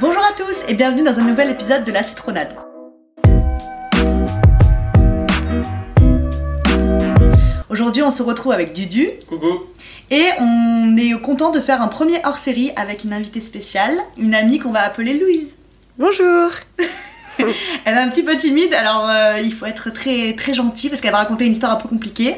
Bonjour à tous et bienvenue dans un nouvel épisode de La Citronade. Aujourd'hui, on se retrouve avec Dudu Coucou. et on est content de faire un premier hors-série avec une invitée spéciale, une amie qu'on va appeler Louise. Bonjour Elle est un petit peu timide, alors euh, il faut être très très gentil parce qu'elle va raconter une histoire un peu compliquée.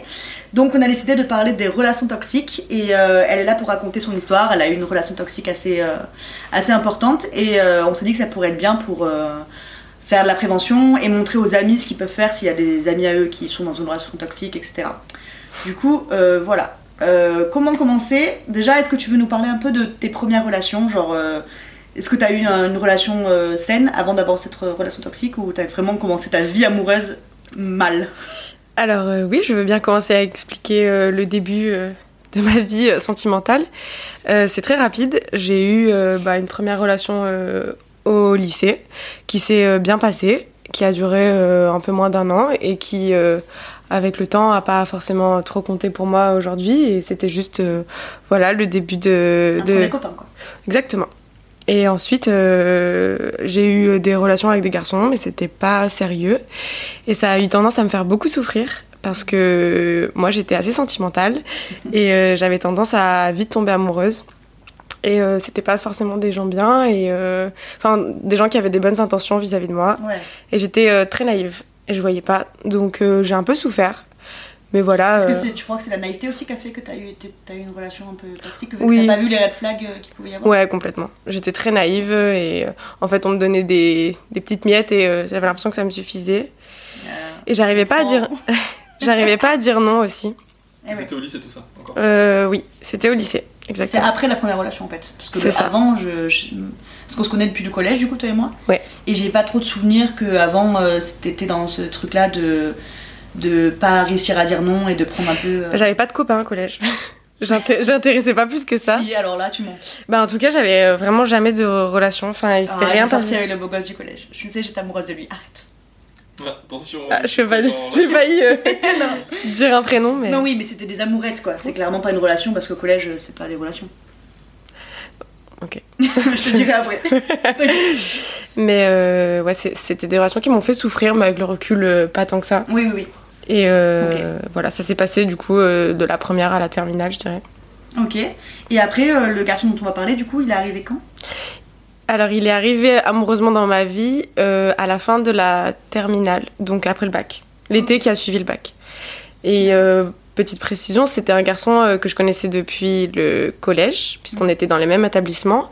Donc on a décidé de parler des relations toxiques et euh, elle est là pour raconter son histoire. Elle a eu une relation toxique assez, euh, importante et euh, on s'est dit que ça pourrait être bien pour faire de la prévention et montrer aux amis ce qu'ils peuvent faire s'il y a des amis à eux qui sont dans une relation toxique, etc. Du coup, voilà. Comment commencer? Déjà, est-ce que tu veux nous parler un peu de tes premières relations? Genre, est-ce que tu as eu une, relation saine avant d'avoir cette relation toxique ou tu as vraiment commencé ta vie amoureuse mal? Alors euh, oui, je veux bien commencer à expliquer euh, le début euh, de ma vie sentimentale. C'est très rapide. J'ai eu bah, une première relation au lycée qui s'est bien passée, qui a duré un peu moins d'un an et qui, avec le temps, a pas forcément trop compté pour moi aujourd'hui. Et c'était juste, voilà, le début de... Un de... premier copain, quoi. Exactement. Et ensuite, euh, j'ai eu des relations avec des garçons, mais c'était pas sérieux. Et ça a eu tendance à me faire beaucoup souffrir parce que moi j'étais assez sentimentale et euh, j'avais tendance à vite tomber amoureuse. Et euh, c'était pas forcément des gens bien et enfin des gens qui avaient des bonnes intentions vis-à-vis de moi. Ouais. Et j'étais très naïve et je voyais pas. Donc j'ai un peu souffert. Mais voilà. Est-ce que euh, c'est- tu crois que c'est la naïveté aussi qui a fait que tu as, eu t'as eu une relation un peu toxique Que Oui. tu pas vu les red flags euh, qu'il pouvait y avoir? Ouais, complètement. J'étais très naïve et euh, en fait, on me donnait des, des petites miettes et euh, j'avais l'impression que ça me suffisait. Euh, Et j'arrivais pas à dire, oh. j'arrivais pas à dire non aussi. Eh. C'était au lycée tout ça, encore. Euh, oui, c'était au lycée, C'est exactement. après la première relation en fait. Parce que C'est ça. avant, je, je- parce qu'on se connaît depuis le collège, du coup, toi et moi. Ouais. Et j'ai pas trop de souvenirs que avant, euh, t'étais dans ce truc-là de de pas réussir à dire non et de prendre un peu. euh, J'avais pas de copains au collège. J'inté- J'intéressais pas plus que ça. Si, alors là, tu mens. Bah, en tout cas, j'avais euh, vraiment jamais de relation. Enfin, il s'était Ah, rien sorti passé. avec le beau gosse du collège. Je sais, j'étais amoureuse de lui. Arrête. Ouais, attention. Ah, je fais pas, dans- j'ai failli euh, dire un prénom, mais. non, oui, mais c'était des amourettes quoi. C'est clairement pas une relation parce qu'au collège, c'est pas des relations. Ok. je te dirai après. Mais euh, ouais, c'était des relations qui m'ont fait souffrir, mais avec le recul, pas tant que ça. oui, oui, oui. Et euh, voilà, ça s'est passé du coup euh, de la première à la terminale, je dirais. Ok. Et après, euh, le garçon dont on va parler, du coup, il est arrivé quand? Alors, il est arrivé amoureusement dans ma vie à la fin de la terminale, donc après le bac. L'été qui a suivi le bac. Et petite précision, c'était un garçon que je connaissais depuis le collège, puisqu'on était dans les mêmes établissements.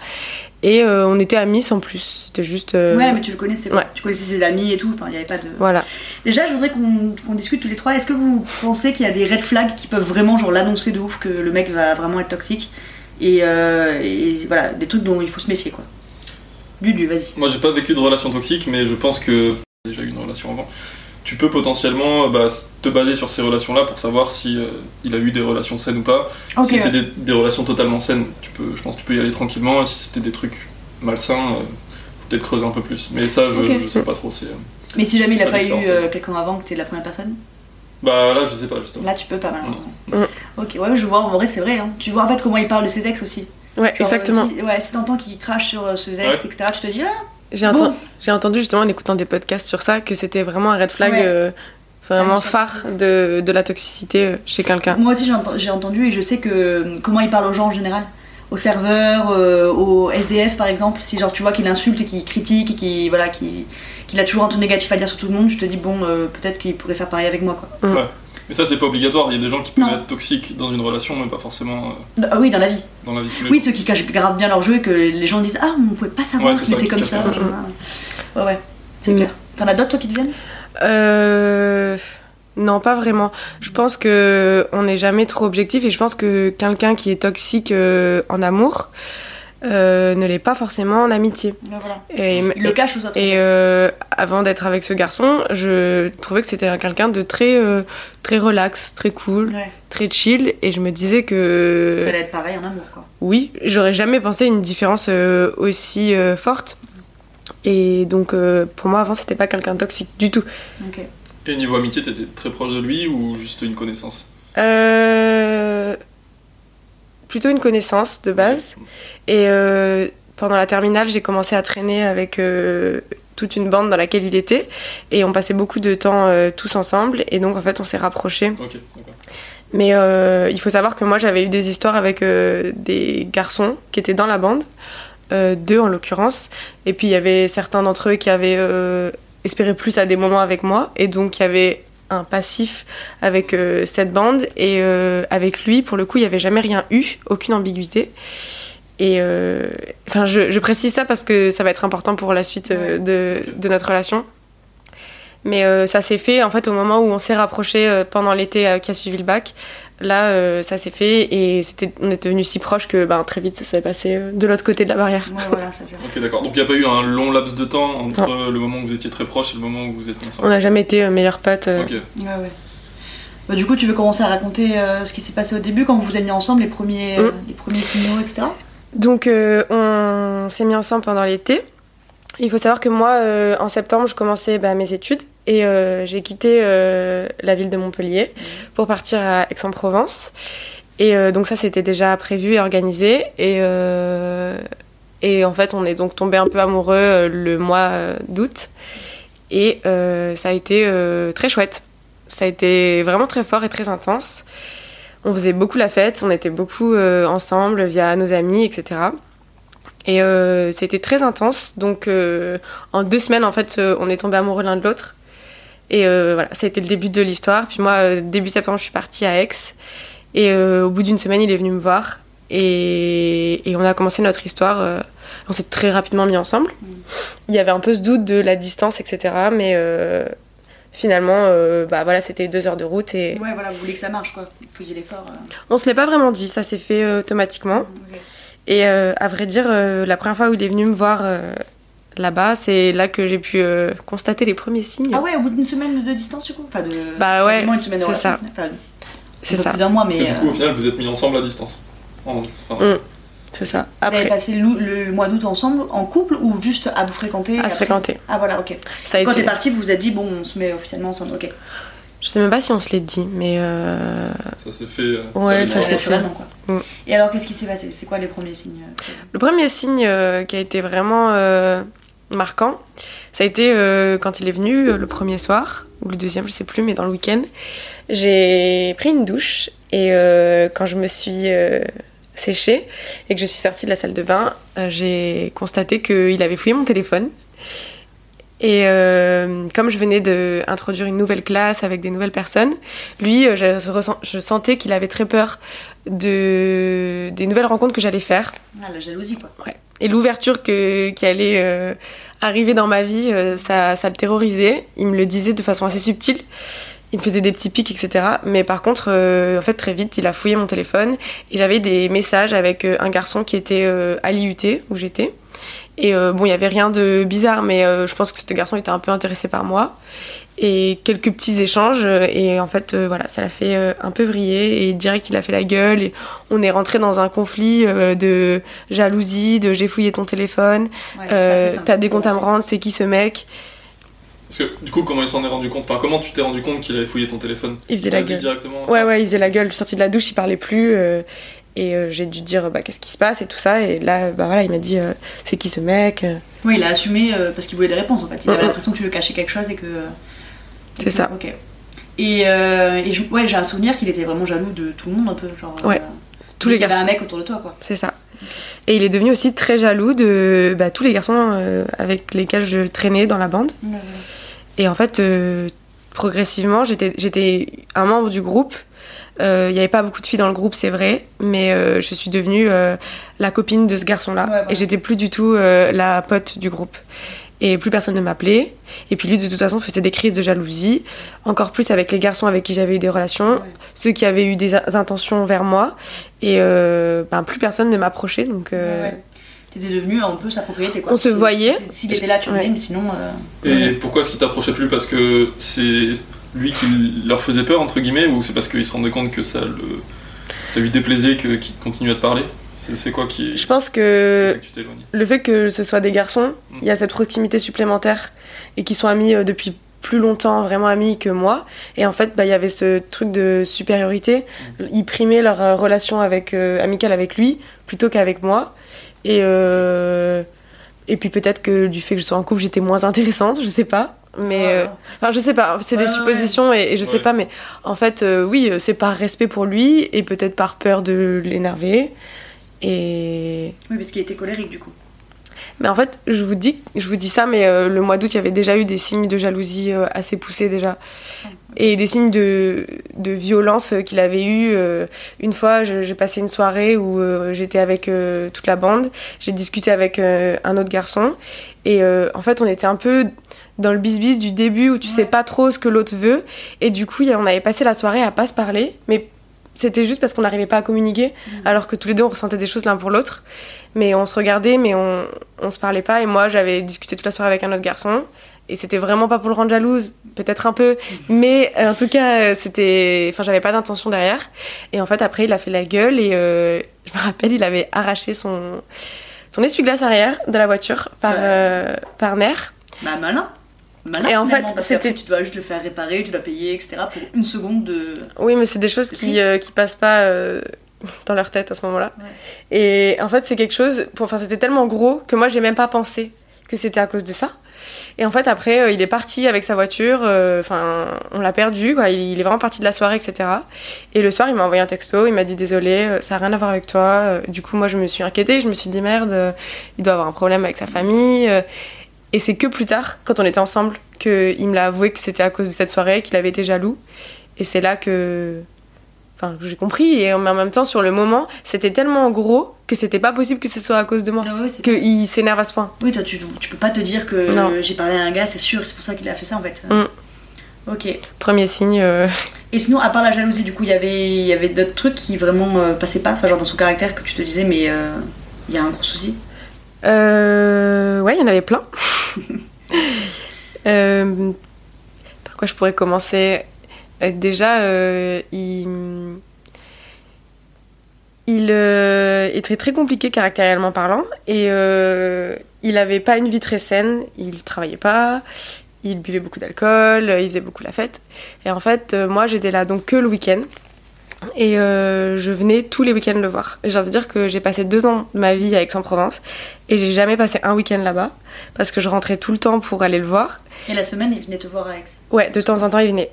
Et euh, on était amis sans plus. C'était juste. euh, Ouais, mais tu le connaissais. ouais. Tu connaissais ses amis et tout. Enfin, il y avait pas de. Voilà. Déjà, je voudrais qu'on discute tous les trois. Est-ce que vous pensez qu'il y a des red flags qui peuvent vraiment genre l'annoncer de ouf que le mec va vraiment être toxique et, euh, et voilà des trucs dont il faut se méfier quoi. Dudu, vas-y. Moi, j'ai pas vécu de relation toxique, mais je pense que j'ai déjà eu une relation avant. Tu peux potentiellement euh, bah, te baser sur ces relations-là pour savoir si euh, il a eu des relations saines ou pas. Si c'est des, des relations totalement saines, tu peux, je pense que tu peux y aller tranquillement. Et si c'était des trucs malsains, euh, peut-être creuser un peu plus. Mais ça, je, sais pas trop. C'est, Mais si jamais il a Pas pas eu euh, ouais. quelqu'un avant que t'es la première personne, Bah là, je sais pas justement. là tu peux pas malheureusement. Mm. Ok, ouais, je vois. En vrai, c'est vrai. hein. Tu vois en fait comment il parle de ses ex aussi. Ouais, Genre, exactement. Si, ouais, si t'entends qu'il crache sur euh, ses ex, Ouais. etc., tu te dis ah. J'ai Bon. enten- j'ai entendu justement en écoutant des podcasts sur ça que c'était vraiment un red flag Ouais. euh, vraiment phare de, de la toxicité euh, chez quelqu'un. Moi aussi j'ai enten- j'ai entendu et je sais que euh, comment il parle aux gens en général. Aux serveurs, euh, aux SDF par exemple, si genre tu vois qu'il insulte et qu'il critique et qu'il voilà, qu'il qu'il a toujours un ton négatif à dire sur tout le monde, je te dis bon euh, peut-être qu'il pourrait faire pareil avec moi quoi. Mais ça, c'est pas obligatoire. Il y a des gens qui peuvent Non. être toxiques dans une relation, mais pas forcément euh, Ah oui dans la vie. dans la vie de tous les Oui jours. ceux qui cachent grave bien leur jeu et que les gens disent ah on pouvait pas savoir Ouais, était qui comme ça. Ouais ouais, c'est Mm. clair. T'en as d'autres toi qui te viennent? Euh, non, pas vraiment. Je pense que on n'est jamais trop objectif et je pense que quelqu'un qui est toxique euh, en amour euh, ne l'est pas forcément en amitié. Voilà. Et, Il le cache aux autres. et euh, avant d'être avec ce garçon, je trouvais que c'était un- quelqu'un de très euh, très relax, très cool, Ouais, très chill et je me disais que ça allait être pareil en amour quoi. oui, j'aurais jamais pensé une différence euh, aussi euh, forte. Et donc euh, pour moi avant c'était pas quelqu'un de toxique du tout. Ok. Et niveau amitié, t'étais très proche de lui ou juste une connaissance? Euh, plutôt une connaissance de base. Et euh, pendant la terminale, j'ai commencé à traîner avec toute une bande dans laquelle il était. Et on passait beaucoup de temps tous ensemble. Et donc, en fait, on s'est rapprochés. Mais il faut savoir que moi, j'avais eu des histoires avec des garçons qui étaient dans la bande. deux en l'occurrence. Et puis il y avait certains d'entre eux qui avaient espéré plus à des moments avec moi. Et donc il y avait un passif avec euh, cette bande. Et euh, avec lui pour le coup il n'y avait jamais rien eu aucune ambiguïté. Et euh, enfin je, précise ça parce que ça va être important pour la suite de, de, notre relation. Mais ça s'est fait en fait au moment où on s'est rapproché pendant l'été qui a suivi le bac Là, euh, ça s'est fait et c'était, on est devenus si proches que ben, très vite ça s'est passé euh, de l'autre côté de la barrière. Ouais, voilà, ça ok, d'accord. Donc il n'y a pas eu un long laps de temps entre le moment où vous étiez très proches et le moment où vous êtes ensemble? On n'a jamais été euh, meilleurs potes. Ok. Ouais, ouais. Bah, du coup, tu veux commencer à raconter ce qui s'est passé au début quand vous vous êtes mis ensemble, les premiers, mm. les premiers signaux, etc. Donc on s'est mis ensemble pendant l'été. Il faut savoir que moi, en septembre, je commençais bah, mes études. Et euh, j'ai quitté euh, la ville de Montpellier pour partir à Aix-en-Provence. Et euh, donc ça, c'était déjà prévu et organisé. Et, et en fait, on est donc tombé un peu amoureux le mois d'août. Et ça a été très chouette. Ça a été vraiment très fort et très intense. On faisait beaucoup la fête, on était beaucoup ensemble via nos amis, etc. Et c'était très intense. Donc en deux semaines, en fait, on est tombé amoureux l'un de l'autre. Et euh, voilà, ça a été le début de l'histoire. Puis moi, euh, début septembre, je suis partie à Aix. Et euh, au bout d'une semaine, il est venu me voir. Et, on a commencé notre histoire. on s'est très rapidement mis ensemble. Il y avait un peu ce doute de la distance, etc. Mais finalement, bah voilà, c'était deux heures de route. Et... Ouais, voilà, vous voulez que ça marche, quoi. Vous l'effort. On se l'est pas vraiment dit, ça s'est fait automatiquement. Et à vrai dire, la première fois où il est venu me voir là-bas. C'est là que j'ai pu euh, constater les premiers signes. Ah ouais, au bout d'une semaine de distance, du coup enfin, de... Bah ouais, c'est ça. c'est ça. d'un mois, mais. du coup, au final, vous êtes mis ensemble à distance. Mm. C'est ça. Après. Vous avez passé le, mois d'août ensemble, en couple, ou juste à vous fréquenter À se fréquenter. Ah voilà, ok. Ça Quand été... t'es parti, vous vous êtes dit, bon, on se met officiellement ensemble, ok. Je sais même pas si on se l'est dit, mais. Euh... Ça s'est fait. Euh, ouais, ça, s'est fait. Quoi. Mm. Et alors, qu'est-ce qui s'est passé? C'est quoi les premiers signes euh, Le premier signe euh, qui a été vraiment marquant, ça a été euh, quand il est venu euh, le premier soir, ou le deuxième, je sais plus, mais dans le week-end. J'ai pris une douche et euh, quand je me suis séchée et que je suis sortie de la salle de bain, j'ai constaté qu'il avait fouillé mon téléphone. Et comme je venais d'introduire une nouvelle classe avec des nouvelles personnes, lui, je, je sentais qu'il avait très peur de, des nouvelles rencontres que j'allais faire. Ah, la jalousie, quoi. Ouais et l'ouverture qui allait euh, arriver dans ma vie, euh, ça, ça, le terrorisait. Il me le disait de façon assez subtile. Il me faisait des petits pics, etc. Mais par contre, euh, en fait, très vite, il a fouillé mon téléphone et j'avais des messages avec un garçon qui était à l'IUT où j'étais. Et bon, il n'y avait rien de bizarre, mais je pense que ce garçon était un peu intéressé par moi. Et quelques petits échanges et en fait euh, voilà ça l'a fait euh, un peu vriller et direct il a fait la gueule et on est rentré dans un conflit euh, de jalousie de j'ai fouillé ton téléphone t'as des comptes à me rendre c'est qui ce mec? Parce que du coup comment il s'en est rendu compte? Enfin, comment tu t'es rendu compte qu'il avait fouillé ton téléphone? Il faisait la gueule. directement? Ouais ouais il faisait la gueule je suis sortie de la douche il parlait plus et j'ai dû dire bah, qu'est-ce qui se passe et tout ça et là bah voilà il m'a dit c'est qui ce mec oui il a assumé parce qu'il voulait des réponses en fait il avait l'impression que tu lui cachais quelque chose et que c'est ça. Ok. Et, euh, ouais, j'ai un souvenir qu'il était vraiment jaloux de tout le monde un peu. Genre, ouais. Euh, tous les garçons. Il avait un mec autour de toi, quoi. C'est ça. Et il est devenu aussi très jaloux de bah, tous les garçons euh, avec lesquels je traînais dans la bande. Et en fait, progressivement, j'étais un membre du groupe. Il n'y avait pas beaucoup de filles dans le groupe, c'est vrai, mais je suis devenue la copine de ce garçon-là. Et j'étais plus du tout la pote du groupe et plus personne ne m'appelait. Et puis lui, de toute façon, faisait des crises de jalousie, encore plus avec les garçons avec qui j'avais eu des relations, ceux qui avaient eu des intentions vers moi, et euh, ben, plus personne ne m'approchait. Donc, euh... T'étais devenu un peu sa propriété. Quoi. On se voyait. S'il était là, tu venais, mais sinon. Euh, et pourquoi est-ce qu'il t'approchait plus? Parce que c'est lui qui leur faisait peur, entre guillemets, ou c'est parce qu'il se rendait compte que ça, le... ça lui déplaisait qu'il continue à te parler? C'est quoi qui. Je pense que, le fait que ce soit des garçons, mm. il y a cette proximité supplémentaire et qui sont amis euh, depuis plus longtemps, vraiment amis que moi. Et en fait, bah, il y avait ce truc de supériorité. Mm. Ils primaient leur euh, relation avec, euh, amicale avec lui plutôt qu'avec moi. Et, euh, et puis peut-être que du fait que je sois en couple, j'étais moins intéressante, je sais pas. Mais Ouais. euh, enfin, je sais pas, c'est des Ouais, suppositions et, et je sais pas, mais en fait, euh, oui, c'est par respect pour lui et peut-être par peur de l'énerver. Et Oui, parce qu'il était colérique du coup. mais en fait, je vous dis, je vous dis ça, mais euh, le mois d'août, il y avait déjà eu des signes de jalousie euh, assez poussés déjà. Et des signes de, de violence euh, qu'il avait eu. euh, une fois, j'ai passé une soirée où euh, j'étais avec euh, toute la bande. J'ai discuté avec euh, un autre garçon. Et euh, en fait, on était un peu dans le bis-bis du début où tu sais Ouais. pas trop ce que l'autre veut. Et du coup, on avait passé la soirée à pas se parler. Mais c'était juste parce qu'on n'arrivait pas à communiquer. Alors que tous les deux, on ressentait des choses l'un pour l'autre. Mais on se regardait, mais on, on se parlait pas. Et moi, j'avais discuté toute la soirée avec un autre garçon. Et c'était vraiment pas pour le rendre jalouse, peut-être un peu. Mais euh, en tout cas, euh, c'était. Enfin, j'avais pas d'intention derrière. Et en fait, après, il a fait la gueule. Et euh, je me rappelle, il avait arraché son, son essuie-glace arrière de la voiture par, Ouais. euh, par nerf. Bah malin. Malin Et en fait, c'était- tu dois juste le faire réparer, tu dois payer, etc. pour une seconde de. Oui, mais c'est des choses qui, euh, qui passent pas euh, dans leur tête à ce moment-là. Ouais. Et en fait, c'est quelque chose. Pour... Enfin, c'était tellement gros que moi, j'ai même pas pensé que c'était à cause de ça. Et en fait, après, euh, il est parti avec sa voiture. euh, Enfin, on l'a perdu. Quoi. Il, il est vraiment parti de la soirée, etc. Et le soir, il m'a envoyé un texto. Il m'a dit désolé, ça a rien à voir avec toi. Du coup, moi, je me suis inquiétée. Je me suis dit merde, euh, il doit avoir un problème avec sa famille. Et c'est que plus tard, quand on était ensemble, qu'il me l'a avoué que c'était à cause de cette soirée, qu'il avait été jaloux. Et c'est là que. Enfin, j'ai compris. Et en même temps, sur le moment, c'était tellement gros que c'était pas possible que ce soit à cause de moi. Ah ouais, Qu'il s'énerve à ce point. Oui, toi, tu, tu peux pas te dire que Non. j'ai parlé à un gars, c'est sûr, c'est pour ça qu'il a fait ça en fait. Mm. Ok. Premier signe. euh, Et sinon, à part la jalousie, du coup, il y avait, il y avait d'autres trucs qui vraiment euh, passaient pas, enfin, genre dans son caractère que tu te disais, mais euh, il y a un gros souci. Euh, ouais, il y en avait plein. Euh, par quoi je pourrais commencer? Euh, Déjà, euh, il, il euh, est très très compliqué caractériellement parlant et euh, il avait pas une vie très saine. Il travaillait pas, il buvait beaucoup d'alcool, il faisait beaucoup la fête. Et en fait, euh, moi, j'étais là donc que le week-end. Et euh, je venais tous les week-ends le voir. J'ai envie de dire que j'ai passé deux ans de ma vie à Aix-en-Provence et j'ai jamais passé un week-end là-bas parce que je rentrais tout le temps pour aller le voir. Et la semaine, il venait te voir à Aix. Ouais, de temps en temps il venait.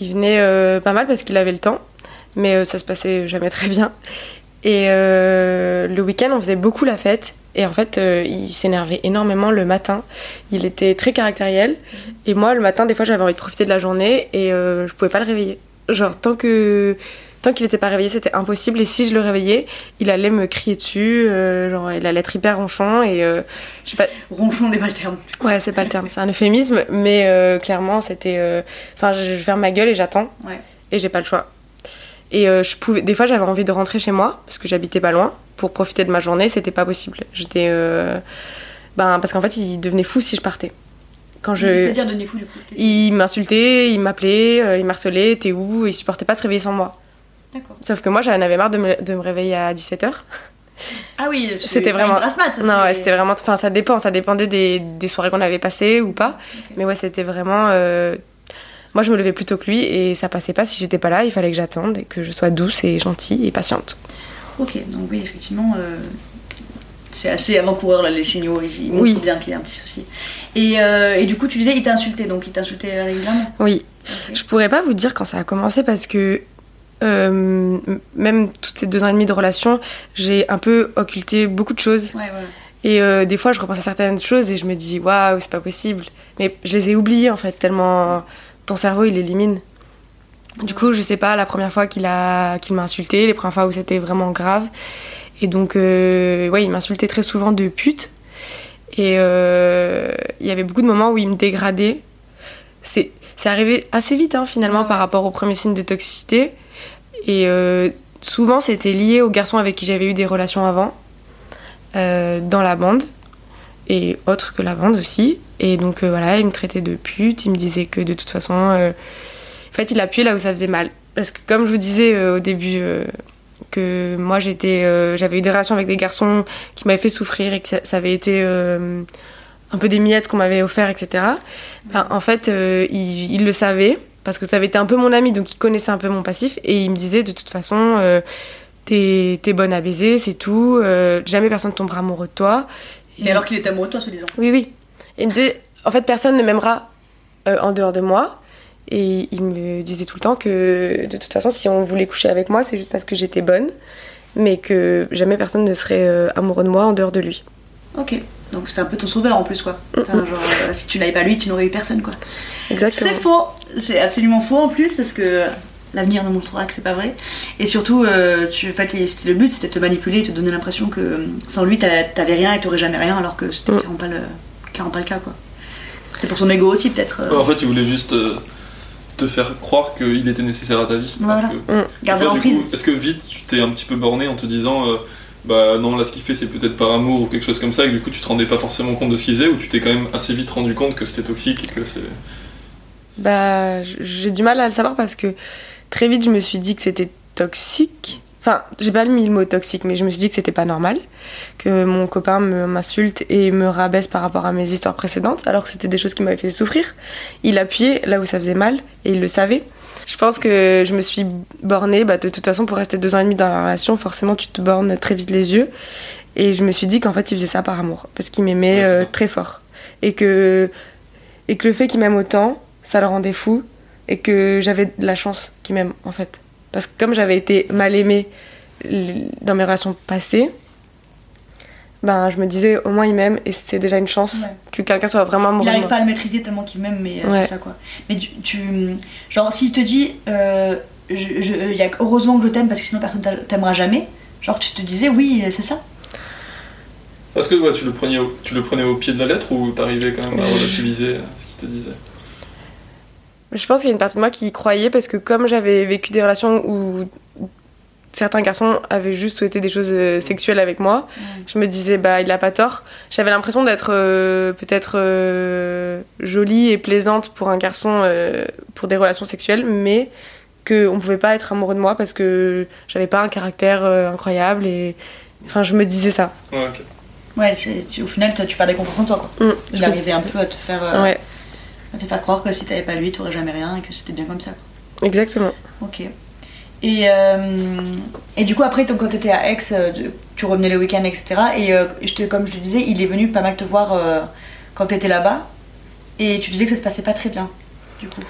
Il venait euh, pas mal parce qu'il avait le temps, mais euh, ça se passait jamais très bien. Et euh, le week-end on faisait beaucoup la fête et en fait il s'énervait énormément le matin. Il était très caractériel et moi le matin des fois j'avais envie de profiter de la journée et je pouvais pas le réveiller. Genre tant que tant qu'il était pas réveillé c'était impossible et si je le réveillais il allait me crier dessus, euh, genre il allait être hyper ronchon et euh, je sais pas Ronchon n'est pas le terme. Ouais, c'est pas le terme, c'est un euphémisme, mais euh, clairement, c'était. Enfin, je, je ferme ma gueule et j'attends, Ouais. et j'ai pas le choix. Et je pouvais, des fois, j'avais envie de rentrer chez moi parce que j'habitais pas loin pour profiter de ma journée, c'était pas possible. J'étais, ben, parce qu'en fait, il devenait fou si je partais. Quand je, C'est-à-dire devenir fou du coup? il m'insultait, il m'appelait, il m'harcelait, t'es où? Il supportait pas se réveiller sans moi. Sauf que moi, j'en avais marre de me, de me réveiller à 17h. Ah oui, C'était vraiment- Une Non, ouais, c'était vraiment. Enfin, ça dépend, ça dépendait des, des soirées qu'on avait passées ou pas. Mais ouais, c'était vraiment. euh, Moi, je me levais plus tôt que lui et ça passait pas si j'étais pas là. Il fallait que j'attende et que je sois douce et gentille et patiente. Ok, donc oui, effectivement, euh, c'est assez avant-coureur là, les signaux, ils montrent Oui. bien qu'il y a un petit souci. Et, euh, et du coup, tu disais, il t'a insulté, donc il t'a insulté régulièrement? Oui. Ok. Je pourrais pas vous dire quand ça a commencé parce que. Euh, même toutes ces deux ans et demi de relation, j'ai un peu occulté beaucoup de choses. Ouais, ouais. Et euh, des fois, je repense à certaines choses et je me dis, waouh, c'est pas possible. Mais je les ai oubliées en fait, tellement ton cerveau il élimine. Du coup, je sais pas, la première fois qu'il a qu'il m'a insulté, les premières fois où c'était vraiment grave. Et donc, euh, ouais, il m'insultait très souvent de pute. Et euh, il y avait beaucoup de moments où il me dégradait. C'est arrivé assez vite hein, finalement Ouais. par rapport aux premiers signes de toxicité. Et euh, souvent, c'était lié aux garçons avec qui j'avais eu des relations avant euh, dans la bande et autres que la bande aussi. Et donc euh, voilà, il me traitait de pute, il me disait que de toute façon, en fait, il appuyait là où ça faisait mal. Parce que comme je vous disais au début, que moi j'avais eu des relations avec des garçons qui m'avaient fait souffrir et que ça, avait été un peu des miettes qu'on m'avait offert, etc. Ben, en fait, il, il le savait parce que ça avait été un peu mon ami, donc il connaissait un peu mon passif et il me disait de toute façon. euh, t'es es bonne à baiser, c'est tout. euh, jamais personne tombera amoureux de toi. Mais alors qu'il est amoureux de toi, soi-disant. Oui, oui. Et il me disait, en fait, personne ne m'aimera euh, en dehors de moi. Et il me disait tout le temps que, de toute façon, si on voulait coucher avec moi, c'est juste parce que j'étais bonne, mais que jamais personne ne serait euh, amoureux de moi en dehors de lui. Ok. Donc c'est un peu ton sauveur en plus, quoi. Enfin, genre, euh, si tu n'avais pas lui, tu n'aurais eu personne, quoi. Exactement. C'est faux. C'est absolument faux en plus parce que l'avenir nous montrera que c'est pas vrai. Et surtout, euh, tu, en fait, le but c'était de te manipuler et te donner l'impression que sans lui t'avais rien et t'aurais jamais rien alors que c'était Mm. clairement, pas le, clairement pas le cas, quoi. C'était pour son ego aussi, peut-être. euh, Ouais, en fait, il voulait juste euh, te faire croire qu'il était nécessaire à ta vie. Voilà. Mm. garder l'emprise. Est-ce que vite tu t'es un petit peu borné en te disant euh, bah non là ce qu'il fait c'est peut-être par amour ou quelque chose comme ça et que du coup tu te rendais pas forcément compte de ce qu'il faisait ou tu t'es quand même assez vite rendu compte que c'était toxique et que c'est Bah, j'ai du mal à le savoir parce que très vite, je me suis dit que c'était toxique. Enfin, j'ai pas mis le mot toxique, mais je me suis dit que c'était pas normal. Que mon copain me- m'insulte et me rabaisse par rapport à mes histoires précédentes, alors que c'était des choses qui m'avaient fait souffrir. Il appuyait là où ça faisait mal et il le savait. Je pense que je me suis bornée, bah, de toute façon, pour rester deux ans et demi dans la relation, forcément, tu te bornes très vite les yeux. Et je me suis dit qu'en fait, il faisait ça par amour, parce qu'il m'aimait Ouais, euh, très fort. Et que, et que le fait qu'il m'aime autant, ça le rendait fou. Et que j'avais de la chance qu'il m'aime, en fait. Parce que comme j'avais été mal aimée dans mes relations passées, ben, je me disais, au moins il m'aime, et c'est déjà une chance Ouais. que quelqu'un soit vraiment amoureux Il n'arrive pas à le maîtriser tellement qu'il m'aime, mais euh, Ouais. c'est ça quoi. Mais tu, tu- genre, s'il te dit, euh, je, je- il y a que heureusement que je t'aime parce que sinon personne t'a- t'aimera jamais, genre tu te disais, oui, c'est ça. Parce que ouais, tu, le prenais au, tu le prenais au pied de la lettre ou t'arrivais quand même à relativiser euh, ce qu'il te disait? Je pense qu'il y a une partie de moi qui y croyait parce que comme j'avais vécu des relations où certains garçons avaient juste souhaité des choses euh, sexuelles avec moi, je me disais bah il a pas tort. J'avais l'impression d'être euh, peut-être euh, jolie et plaisante pour un garçon euh, pour des relations sexuelles, mais qu'on pouvait pas être amoureux de moi parce que j'avais pas un caractère euh, incroyable et enfin je me disais ça. Ouais. Ouais, tu- au final, toi, tu perdais confiance en toi quoi. Mm. Il arrivait un peu à te faire, euh, Ouais, faire croire que si t'avais pas lui, t'aurais jamais rien et que c'était bien comme ça. quoi. exactement. Ok. Et, euh, et du coup, après, donc, quand t'étais à Aix, euh, tu- revenais les week-ends, etc. Et euh, je te, comme je te disais, il est venu pas mal te voir euh, quand t'étais là-bas. Et tu disais que ça se passait pas très bien, du coup.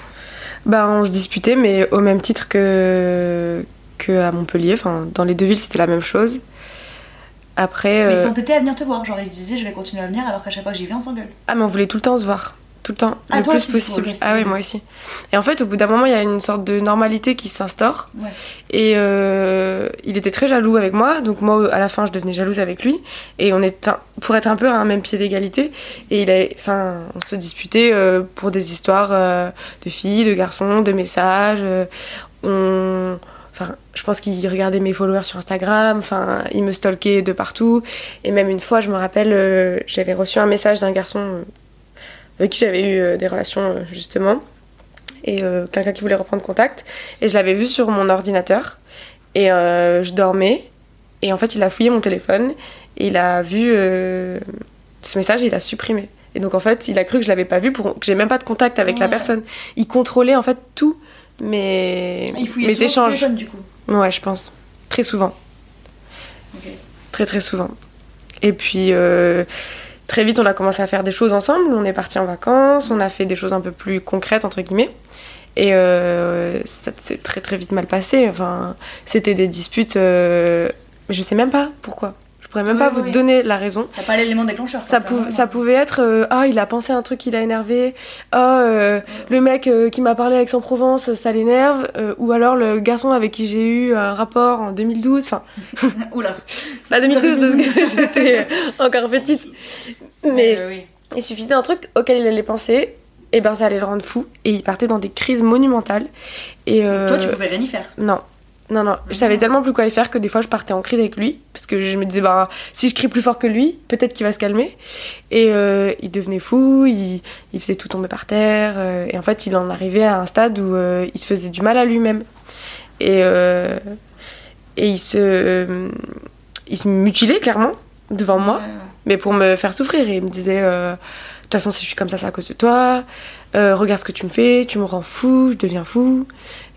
Bah, on se disputait, mais au même titre que, que à Montpellier. Enfin, dans les deux villes, c'était la même chose. Après, Mais ils s'entêtaient à venir te voir. Genre, ils se disaient, je vais continuer à venir, alors qu'à chaque fois que j'y vais, on s'engueule. ah, mais on voulait tout le temps se voir. Tout le temps, Ah, le plus possible. ah oui, moi aussi. Et en fait, au bout d'un moment, il y a une sorte de normalité qui s'instaure. Ouais. Et euh, il était très jaloux avec moi, donc moi, à la fin, je devenais jalouse avec lui. Et on est un- pour être un peu à un même pied d'égalité. Et il a, enfin, on se disputait euh, pour des histoires euh, de filles, de garçons, de messages. on, enfin, je pense qu'il regardait mes followers sur Instagram. Enfin, il me stalkait de partout. Et même une fois, je me rappelle, j'avais reçu un message d'un garçon avec qui j'avais eu euh, des relations euh, justement et euh, quelqu'un qui voulait reprendre contact. Et je l'avais vu sur mon ordinateur. Et je dormais. Et en fait, il a fouillé mon téléphone. Et il a vu ce message et il a supprimé. Et donc, en fait, il a cru que je l'avais pas vu, pour que j'ai même pas de contact avec la personne. Il contrôlait en fait tout mes, Ah, Il mes échanges. du coup. Ouais, je pense. Très souvent. Très, très souvent. Et puis, euh, très vite, on a commencé à faire des choses ensemble. On est parti en vacances, on a fait des choses un peu plus concrètes, entre guillemets. Et euh, ça s'est très, très vite mal passé. Enfin, c'était des disputes. euh, je sais même pas pourquoi. Je pourrais même pas vous donner la raison. T'as pas l'élément déclencheur. Ça, ça pouvait être euh, ah il a pensé à un truc qui l'a énervé ah euh, le mec euh, qui m'a parlé à Aix-en-Provence ça l'énerve ou alors le garçon avec qui j'ai eu un rapport en 2012 enfin Oula. pas 2012 parce que j'étais encore petite mais il suffisait d'un truc auquel il allait penser et ben ça allait le rendre fou et il partait dans des crises monumentales et euh, Toi, tu pouvais rien y faire. non. Non, non, je savais tellement plus quoi y faire que des fois je partais en crise avec lui, parce que je me disais, bah, si je crie plus fort que lui, peut-être qu'il va se calmer. Et euh, il devenait fou, il, il faisait tout tomber par terre, euh, et en fait il en arrivait à un stade où euh, il se faisait du mal à lui-même. Et, et il, se, il se mutilait clairement devant moi, mais pour me faire souffrir. Et il me disait, de toute façon, si je suis comme ça, c'est à cause de toi. Regarde ce que tu me fais, tu me rends fou, je deviens fou.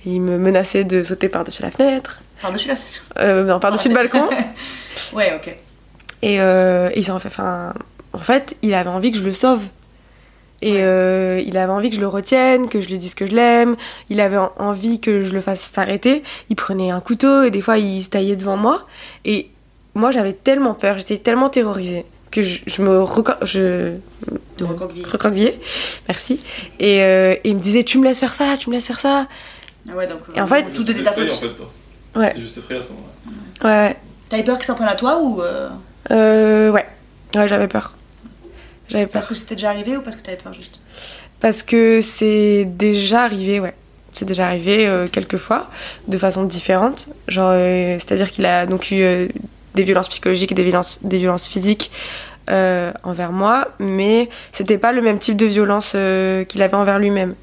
Il me menaçait de sauter par-dessus la fenêtre. Par-dessus la fenêtre euh, non, par-dessus le balcon. Ouais, ok. Et, euh, en fait, enfin, en fait, il avait envie que je le sauve. Et Ouais. euh, il avait envie que je le retienne, que je lui dise que je l'aime. Il avait en- envie que je le fasse s'arrêter. Il prenait un couteau et des fois il se taillait devant moi. Et moi j'avais tellement peur, j'étais tellement terrorisée que je, je me reco- je recroquevillais. Merci. Et, euh, et il me disait tu me laisses faire ça, tu me laisses faire ça. Ah ouais, donc. Et en fait, tout C'était était ta faute. en fait, toi. Ouais. Juste effrayé à ce moment-là. Ouais, T'avais peur qu'il s'en prenne à toi ou. euh, euh, ouais, ouais, j'avais peur. J'avais peur. Parce que c'était déjà arrivé ou parce que t'avais peur juste? Parce que c'est déjà arrivé, ouais. C'est déjà arrivé euh, quelques fois, de façon différente. Genre, euh, c'est-à-dire qu'il a donc eu euh, des violences psychologiques et des violences, des violences physiques euh, envers moi, mais c'était pas le même type de violence euh, qu'il avait envers lui-même.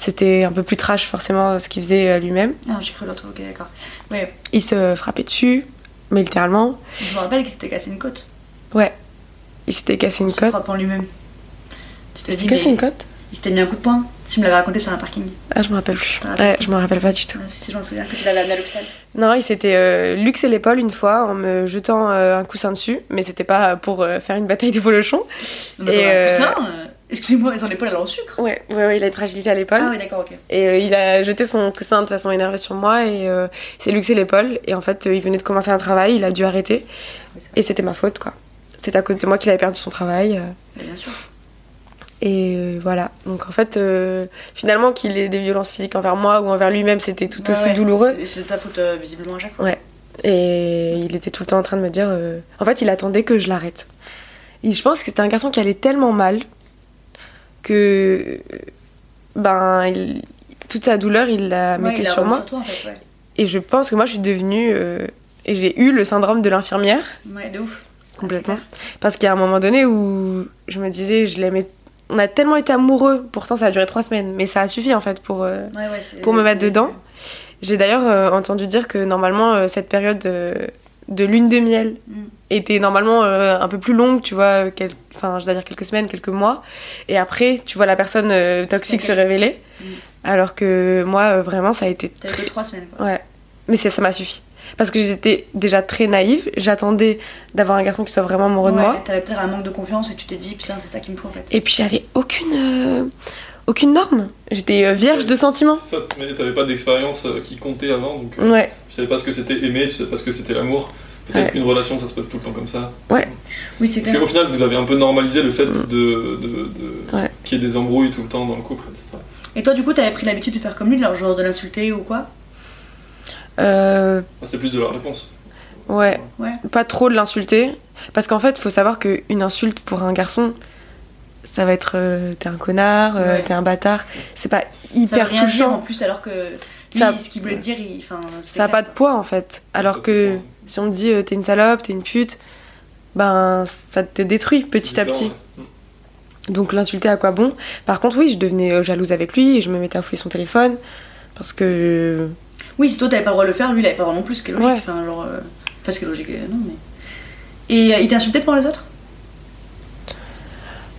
C'était un peu plus trash, forcément, ce qu'il faisait euh, lui-même. Ah, j'ai cru l'autre, ok, d'accord. Ouais, Il se frappait dessus, mais littéralement. je me rappelle qu'il s'était cassé une côte. Ouais. Il s'était cassé En une se côte. frappant lui-même. Tu te Il dis, s'était cassé mais une côte il s'était mis un coup de poing. Tu me l'avais raconté sur un parking. Ah, je me rappelle plus. Ouais, je me rappelle pas du tout. Ah, si, si, j'en souviens que tu l'avais amené à l'hôpital. Non, il s'était euh, luxé l'épaule une fois en me jetant euh, un coussin dessus, mais c'était pas pour euh, faire une bataille de mais Et, un coussin, Excusez-moi, mais son épaule elle en sucre. Ouais, ouais, ouais, il a une fragilité à l'épaule. Ah oui, d'accord, ok. Et euh, il a jeté son coussin de façon énervée sur moi et euh, il s'est luxé l'épaule. Et en fait, euh, il venait de commencer un travail, il a dû arrêter. Oui, vrai. Et c'était ma faute, quoi. C'est à cause de moi qu'il avait perdu son travail. euh, Mais bien sûr. et voilà. Donc en fait, finalement, qu'il ait des violences physiques envers moi ou envers lui-même, c'était tout Ouais, aussi ouais. douloureux. De ta faute visiblement à chaque fois. Ouais. Et il était tout le temps en train de me dire. En fait, il attendait que je l'arrête. Et je pense que c'était un garçon qui allait tellement mal que. Ben, il- toute sa douleur, il la Ouais, mettait il sur moi. Sur toi, en fait, ouais. Et je pense que moi, je suis devenue. euh, Et j'ai eu le syndrome de l'infirmière, Ouais, de ouf. complètement. Parce qu'il y a un moment donné où je me disais, je l'aimais. On a tellement été amoureux, pourtant ça a duré trois semaines, mais ça a suffi en fait pour. euh. Ouais, ouais, Pour me mettre dedans. J'ai d'ailleurs euh, entendu dire que normalement, euh, cette période de lune de miel Mm. était normalement euh, un peu plus longue, tu vois, quel- enfin, je dois dire quelques semaines, quelques mois. Et après, tu vois la personne euh, toxique se révéler. Mm. Alors que moi, euh, vraiment, ça a été. T'avais que trois semaines, quoi. Ouais. Mais ça m'a suffi. Parce que j'étais déjà très naïve. J'attendais d'avoir un garçon qui soit vraiment amoureux de moi. T'avais peut-être un manque de confiance et tu t'es dit, putain, c'est ça qu'il me faut en fait. Et puis j'avais aucune. Aucune norme. J'étais euh, vierge de sentiments. C'est ça, mais t'avais pas d'expérience euh, qui comptait avant, donc euh, Ouais. tu savais pas ce que c'était aimer, tu savais pas ce que c'était l'amour. Peut-être Ouais. qu'une relation ça se passe tout le temps comme ça. Oui, c'est Parce qu'au final, vous avez un peu normalisé le fait de, de, de- Ouais. qu'il y ait des embrouilles tout le temps dans le couple, etc. Et toi, du coup, t'avais pris l'habitude de faire comme lui, de leur genre de l'insulter ou quoi? Euh, Ah, c'est plus de la réponse. ouais. Ouais. pas trop de l'insulter. Parce qu'en fait, faut savoir qu'une insulte pour un garçon, ça va être euh, t'es un connard, euh, Ouais. t'es un bâtard. C'est pas Ça hyper rien dire en touchant. plus, alors que lui, Ça- ce qu'il voulait te dire, il. Enfin, c'était Ça a pas de poids en fait. Alors Ça, que si on te dit euh, t'es une salope, t'es une pute, ben ça te détruit petit à petit. ouais. Donc l'insulter à quoi bon? Par contre, oui, je devenais jalouse avec lui et je me mettais à fouiller son téléphone. Parce que. Oui, si toi t'avais pas le droit de le faire, lui il avait pas le droit non plus, ce qui est logique. Ouais. Enfin, genre. euh, Enfin, ce qui est logique, euh, non, mais. Et euh, il t'a insulté devant les autres?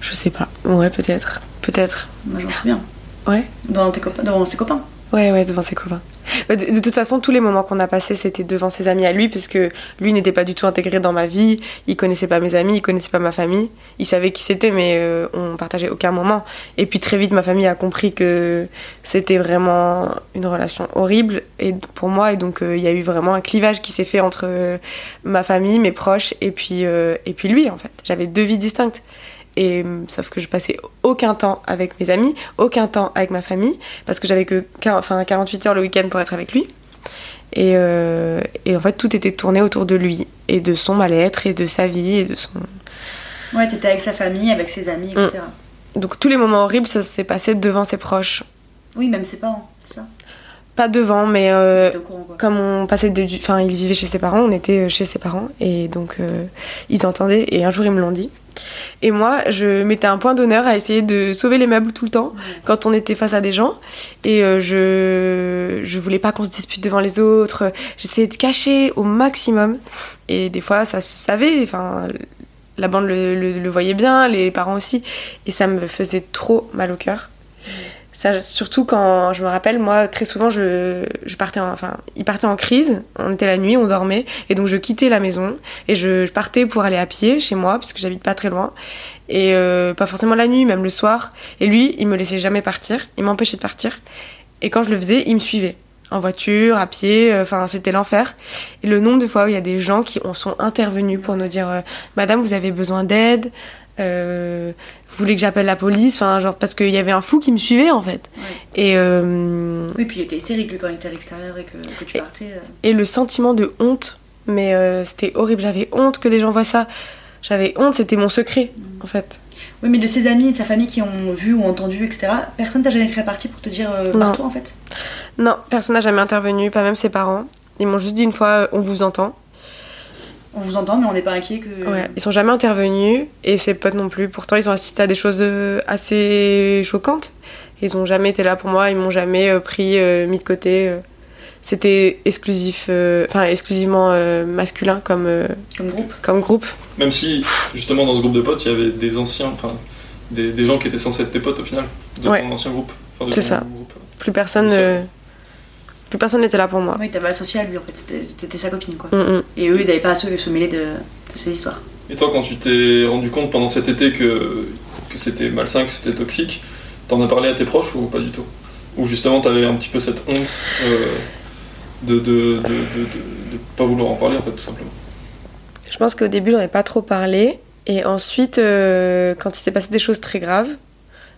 Je sais pas. Ouais, peut-être. Peut-être. Moi, j'en souviens. Ouais. Devant, tes copains, devant ses copains. Ouais, ouais, devant ses copains. De, de toute façon, tous les moments qu'on a passés, c'était devant ses amis à lui, puisque lui n'était pas du tout intégré dans ma vie. Il connaissait pas mes amis, il connaissait pas ma famille. Il savait qui c'était, mais euh, on partageait aucun moment. Et puis très vite, ma famille a compris que c'était vraiment une relation horrible et pour moi. Et donc, euh, il y a eu vraiment un clivage qui s'est fait entre euh, ma famille, mes proches, et puis, euh, et puis lui, en fait. J'avais deux vies distinctes. Et euh, sauf que je passais aucun temps avec mes amis, aucun temps avec ma famille, parce que j'avais que enfin, 48 heures le week-end pour être avec lui. Et, euh, et en fait, tout était tourné autour de lui, et de son mal-être, et de sa vie, et de son... Ouais, t'étais avec sa famille, avec ses amis, etc. Donc tous les moments horribles, ça s'est passé devant ses proches. Oui, même ses parents, c'est ça? Pas devant, mais euh, courant, comme on passait des... Enfin, il vivait chez ses parents, on était chez ses parents, et donc euh, ils entendaient, et un jour ils me l'ont dit. Et moi, je mettais un point d'honneur à essayer de sauver les meubles tout le temps. Quand on était face à des gens. Et euh, je je voulais pas qu'on se dispute devant les autres. J'essayais de cacher au maximum. Et des fois ça se savait. Enfin la bande le, le- le voyait bien les parents aussi. Et ça me faisait trop mal au cœur Surtout quand je me rappelle, moi, très souvent, je, je partais en, enfin, il partait en crise. On était la nuit, on dormait. Et donc, je quittais la maison et je, partais pour aller à pied chez moi, puisque j'habite pas très loin. Et euh, pas forcément la nuit, même le soir. Et lui, il me laissait jamais partir. Il m'empêchait de partir. Et quand je le faisais, il me suivait. En voiture, à pied, euh, enfin, c'était l'enfer. Et le nombre de fois où il y a des gens qui ont, sont intervenus pour nous dire euh, Madame, vous avez besoin d'aide voulez que j'appelle la police enfin genre parce qu'il y avait un fou qui me suivait en fait Ouais. et euh, Oui, puis il était hystérique lui, quand il était à l'extérieur et que, que tu partais. euh. et le sentiment de honte mais euh, c'était horrible j'avais honte que des gens voient ça j'avais honte c'était mon secret en fait Oui, mais de ses amis et de sa famille qui ont vu ou entendu, etc., personne t'a jamais fait partie pour te dire Non. barre-toi en fait? Non personne n'a jamais intervenu pas même ses parents ils m'ont juste dit une fois on vous entend On vous entend, mais on n'est pas inquiet que. ouais ils sont jamais intervenus et ses potes non plus pourtant ils ont assisté à des choses euh, assez choquantes ils ont jamais été là pour moi ils m'ont jamais euh, pris euh, mis de côté c'était exclusif euh, enfin exclusivement euh, masculin comme euh, Comme groupe. comme groupe Même si, justement, dans ce groupe de potes, il y avait des anciens, enfin, des, des gens qui étaient censés être tes potes au final, de Ouais. ton ancien groupe. Enfin, C'est ça. groupe. plus personne euh, plus personne n'était là pour moi Oui, t'avais associé à lui en fait, t'étais sa copine quoi. Mm, mm. Et eux, ils n'avaient pas à se, se mêler de, de ces histoires. Et toi, quand tu t'es rendu compte pendant cet été que, que c'était malsain, que c'était toxique, t'en as parlé à tes proches ou pas du tout? Ou justement, t'avais un petit peu cette honte euh, de, de, de, de, de- de pas vouloir en parler, en fait, tout simplement? Je pense qu'au début, j'en ai pas trop parlé. Et ensuite, euh, quand il s'est passé des choses très graves,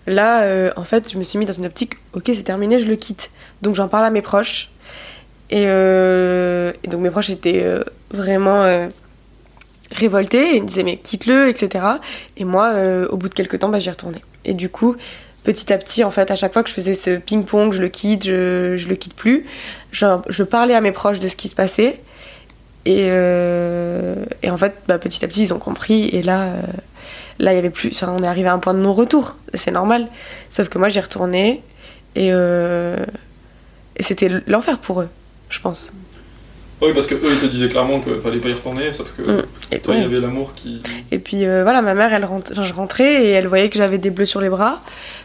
là, euh, en fait, je me suis mis dans une optique ok, c'est terminé, je le quitte. Donc j'en parle à mes proches. Et, euh, donc mes proches étaient euh, vraiment révoltés. Et ils me disaient mais quitte-le, etc. Et moi, au bout de quelques temps, bah, j'y retournais. Et du coup, petit à petit, en fait, à chaque fois que je faisais ce ping-pong, je le quitte, je, je le quitte plus, je, parlais à mes proches de ce qui se passait. Et, en fait, bah, petit à petit, ils ont compris. Et là, là, il y avait plus. ça, on est arrivé à un point de non-retour. C'est normal. Sauf que moi, j'y retournais. Et, euh, et c'était l'enfer pour eux, je pense. Oui, parce que eux, ils te disaient clairement qu'il fallait pas y retourner, sauf que Mm. Et, toi, il y avait l'amour qui. Et puis euh, voilà, ma mère, elle rentrait, enfin, je rentrais et elle voyait que j'avais des bleus sur les bras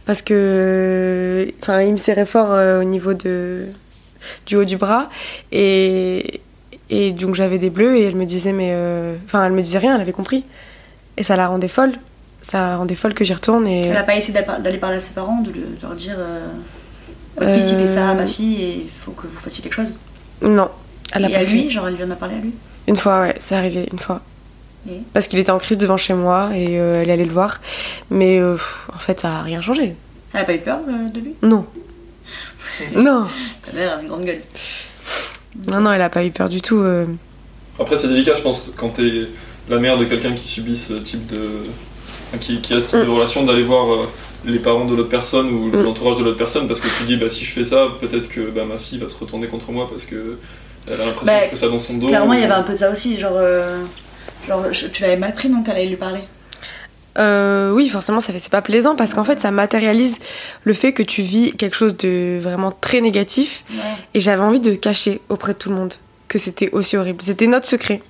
parce que, enfin, il me serrait fort euh, au niveau de du haut du bras et et donc j'avais des bleus et elle me disait mais, euh, enfin, elle me disait rien, elle avait compris et ça la rendait folle, ça la rendait folle que j'y retourne et Elle n'a pas essayé d'aller parler à ses parents, de, le- de leur dire euh, Votre fille, s'il fait ça à ma Euh, fille et il faut que vous fassiez quelque chose. non, elle a et pas à fait. lui, genre elle lui en a parlé à lui. Une fois, ouais, c'est arrivé une fois. Et Parce qu'il était en crise devant chez moi et euh, elle allait le voir, mais euh, en fait ça a rien changé. Elle a pas eu peur euh, de lui? Non, non. Ta mère a une grande gueule. Non, non, elle a pas eu peur du tout. euh. Après, c'est délicat, je pense, quand t'es la mère de quelqu'un qui subit ce type de. Qui, qui a ce type de Mm. relation, d'aller voir euh, les parents de l'autre personne ou Mm. l'entourage de l'autre personne, parce que tu dis, bah, si je fais ça, peut-être que bah, ma fille va se retourner contre moi parce que elle a l'impression Bah, que je fais ça dans son dos. Clairement, il y avait un peu de ça aussi. Genre, euh, genre je- tu l'avais mal pris donc qu'elle allait lui parler. Euh, oui, forcément, ça fait, c'est pas plaisant parce qu'en fait, ça matérialise le fait que tu vis quelque chose de vraiment très négatif Ouais. et j'avais envie de cacher auprès de tout le monde que c'était aussi horrible. C'était notre secret.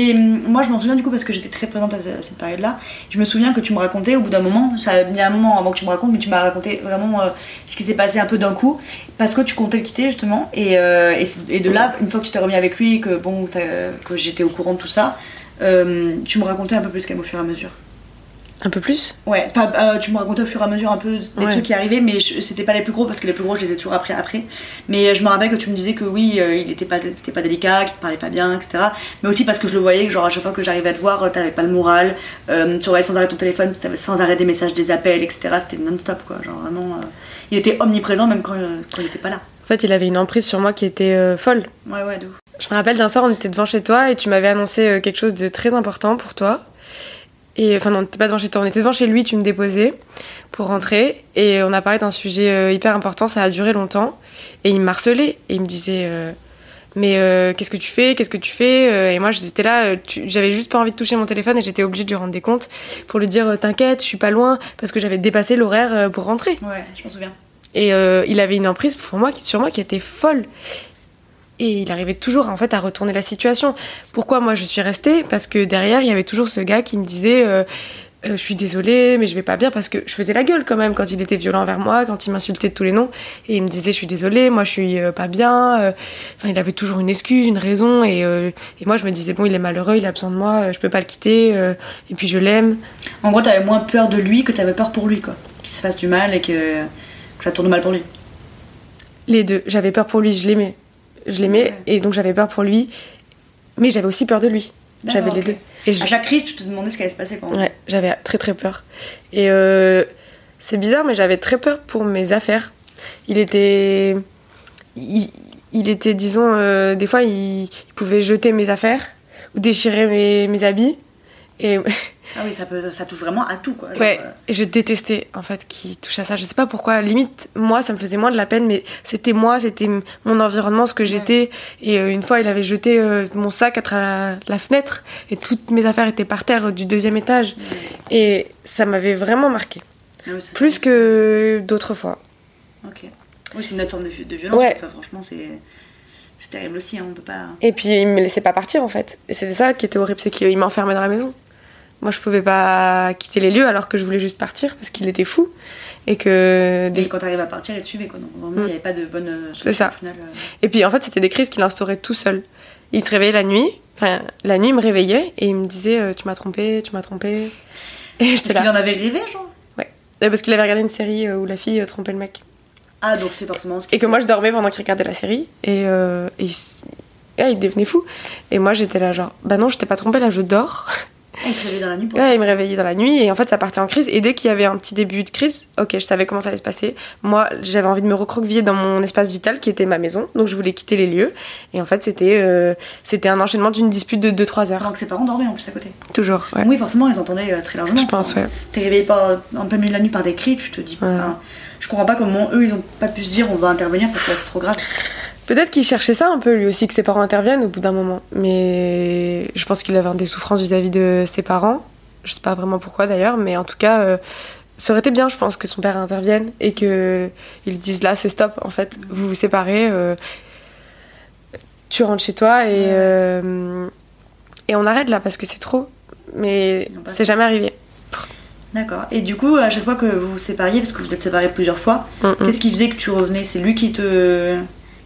Et hum, moi, je m'en souviens du coup parce que j'étais très présente à ce- cette période-là. Je me souviens que tu me racontais au bout d'un moment, ça a mis un moment avant que tu me racontes, mais tu m'as raconté vraiment euh, ce qui s'est passé un peu d'un coup parce que tu comptais le quitter justement. Et, euh, de là, une fois que tu t'es remis avec lui que, bon, que j'étais au courant de tout ça, euh, tu me racontais un peu plus quand même au fur et à mesure. Un peu plus Ouais, enfin, euh, tu me racontais au fur et à mesure un peu des Ouais. trucs qui arrivaient, mais c'était pas les plus gros parce que les plus gros je les ai toujours appris après. Mais euh, je me rappelle que tu me disais que oui, euh, il était pas, était pas délicat, qu'il parlait pas bien, etc. Mais aussi parce que je le voyais, que genre à chaque fois que j'arrivais à te voir, t'avais pas le moral, euh, tu regardais sans arrêt ton téléphone, t'avais sans arrêt des messages, des appels, etc. C'était non-stop quoi, genre vraiment. il était omniprésent même quand, quand il était pas là. En fait, il avait une emprise sur moi qui était folle. Ouais, ouais, de ouf. Je me rappelle d'un soir, on était devant chez toi et tu m'avais annoncé quelque chose de très important pour toi. Et enfin, non, on n'était pas devant chez toi, on était devant chez lui, tu me déposais pour rentrer. Et on a parlé d'un sujet euh, hyper important, ça a duré longtemps. Et il me harcelait et il me disait euh, Mais euh, qu'est-ce que tu fais? Qu'est-ce que tu fais? Et moi, j'étais là, j'avais juste pas envie de toucher mon téléphone et j'étais obligée de lui rendre des comptes pour lui dire T'inquiète, je suis pas loin, parce que j'avais dépassé l'horaire pour rentrer. Ouais, je m'en souviens. Et euh, il avait une emprise pour moi, sur moi qui était folle. Et il arrivait toujours en fait à retourner la situation. Pourquoi moi je suis restée? Parce que derrière il y avait toujours ce gars qui me disait euh, euh, je suis désolée, mais je vais pas bien parce que je faisais la gueule quand même quand il était violent envers moi, quand il m'insultait de tous les noms. Et il me disait, je suis désolée, moi je suis euh, pas bien. Enfin, il avait toujours une excuse, une raison. Et, et moi je me disais, bon, il est malheureux, il a besoin de moi, je peux pas le quitter. et puis je l'aime. En gros, t'avais moins peur de lui que t'avais peur pour lui, quoi. Qu'il se fasse du mal et que, que ça tourne mal pour lui. Les deux. J'avais peur pour lui, je l'aimais. Je l'aimais, et donc j'avais peur pour lui. Mais j'avais aussi peur de lui. J'avais les deux. Et je- À chaque crise, tu te demandais ce qui allait se passer, quoi. Ouais, j'avais très très peur. Et euh, c'est bizarre, mais j'avais très peur pour mes affaires. Il était. Il, il était, disons, euh, des fois, il, il pouvait jeter mes affaires ou déchirer mes, mes habits. Et, Ah oui, ça, peut, ça touche vraiment à tout, quoi. Genre, ouais, euh, et je détestais, en fait, qu'il touche à ça. Je sais pas pourquoi. Limite, moi, ça me faisait moins de la peine, mais c'était moi, c'était mon environnement, ce que j'étais. Et euh, une fois, il avait jeté euh, mon sac à travers la fenêtre et toutes mes affaires étaient par terre euh, du deuxième étage. Et ça m'avait vraiment marqué. ah oui, Plus que d'autres fois. Ok. Oui, c'est une autre forme de, de violence. Ouais. Enfin, franchement, c'est. C'est terrible aussi, hein, on peut pas. Et puis il me laissait pas partir en fait. Et c'était ça qui était horrible, c'est qu'il m'enfermait dans la maison. Moi je pouvais pas quitter les lieux alors que je voulais juste partir parce qu'il était fou. Et que. Et quand t'arrives à partir, il te suivait, quoi. Donc vraiment, il n'y avait pas de bonne euh, C'est ça. final, euh. Et puis en fait c'était des crises qu'il instaurait tout seul. Il se réveillait la nuit, enfin la nuit il me réveillait et il me disait euh, Tu m'as trompé, tu m'as trompé. Et j'étais là. en avait rêvé, genre Euh, Parce qu'il avait regardé une série où la fille trompait le mec. Ah, donc c'est forcément ce qui Et que moi je dormais pendant qu'il regardait la série. Et, euh, il, ouais, il devenait fou. Et moi j'étais là genre Bah non, je t'ai pas trompé là, je dors. Il se réveillait dans la nuit pour Ouais, il me réveillait dans la nuit et en fait ça partait en crise. Et dès qu'il y avait un petit début de crise, ok, je savais comment ça allait se passer. Moi, j'avais envie de me recroqueviller dans mon espace vital qui était ma maison, donc je voulais quitter les lieux. Et en fait, c'était euh, c'était un enchaînement d'une dispute de 2-3 heures. Que ses parents dormaient en plus à côté. Toujours, ouais. Oui, forcément, ils entendaient euh, très largement. Je pense, ouais. T'es réveillé par, en plein milieu de la nuit par des cris, tu te dis. Ouais. je comprends pas comment eux, ils ont pas pu se dire on va intervenir parce que là, c'est trop grave. Peut-être qu'il cherchait ça un peu lui aussi, que ses parents interviennent au bout d'un moment. Mais je pense qu'il avait des souffrances vis-à-vis de ses parents. Je sais pas vraiment pourquoi d'ailleurs, mais en tout cas, euh, ça aurait été bien, je pense, que son père intervienne et que ils disent là, c'est stop. En fait, vous vous séparez, euh, tu rentres chez toi et euh, et on arrête là parce que c'est trop. Mais c'est jamais arrivé. D'accord. Et du coup, à chaque fois que vous vous sépariez, parce que vous êtes séparés plusieurs fois, Mm, mm. qu'est-ce qui faisait que tu revenais? C'est lui qui te.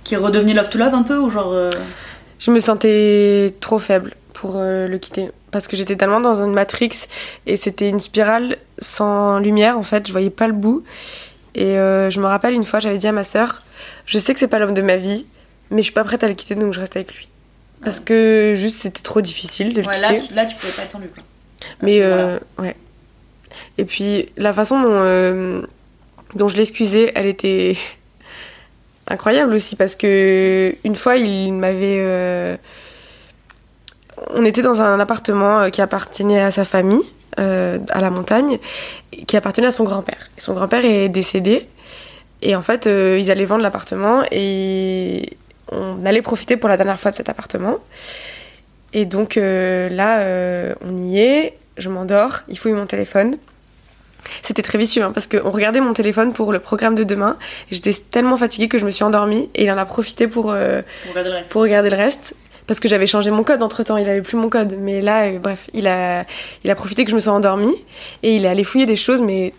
Qui redevenait love to love un peu ou genre. euh, Je me sentais trop faible pour euh, le quitter. Parce que j'étais tellement dans une matrix et c'était une spirale sans lumière en fait, je voyais pas le bout. Et euh, je me rappelle une fois, j'avais dit à ma sœur Je sais que c'est pas l'homme de ma vie, mais je suis pas prête à le quitter donc je reste avec lui. Parce que juste c'était trop difficile de le Ouais, là, quitter. tu- là, tu pouvais pas être sans lui, quoi. Mais ouais. Et puis la façon dont, dont je l'excusais, elle était incroyable aussi parce que une fois il m'avait. euh, On était dans un appartement euh, qui appartenait à sa famille, euh, à la montagne, qui appartenait à son grand-père. Son grand-père est décédé. Et en fait, ils allaient vendre l'appartement et on allait profiter pour la dernière fois de cet appartement. Et donc là, on y est, je m'endors, il fouille mon téléphone. C'était très vicieux hein, parce qu'on regardait mon téléphone pour le programme de demain. J'étais tellement fatiguée que je me suis endormie et il en a profité pour, euh, Pour regarder le reste. pour regarder le reste. Parce que j'avais changé mon code entre temps, il avait plus mon code. Mais là, euh, bref, il a, il a profité que je me sois endormie et il est allé fouiller des choses, mais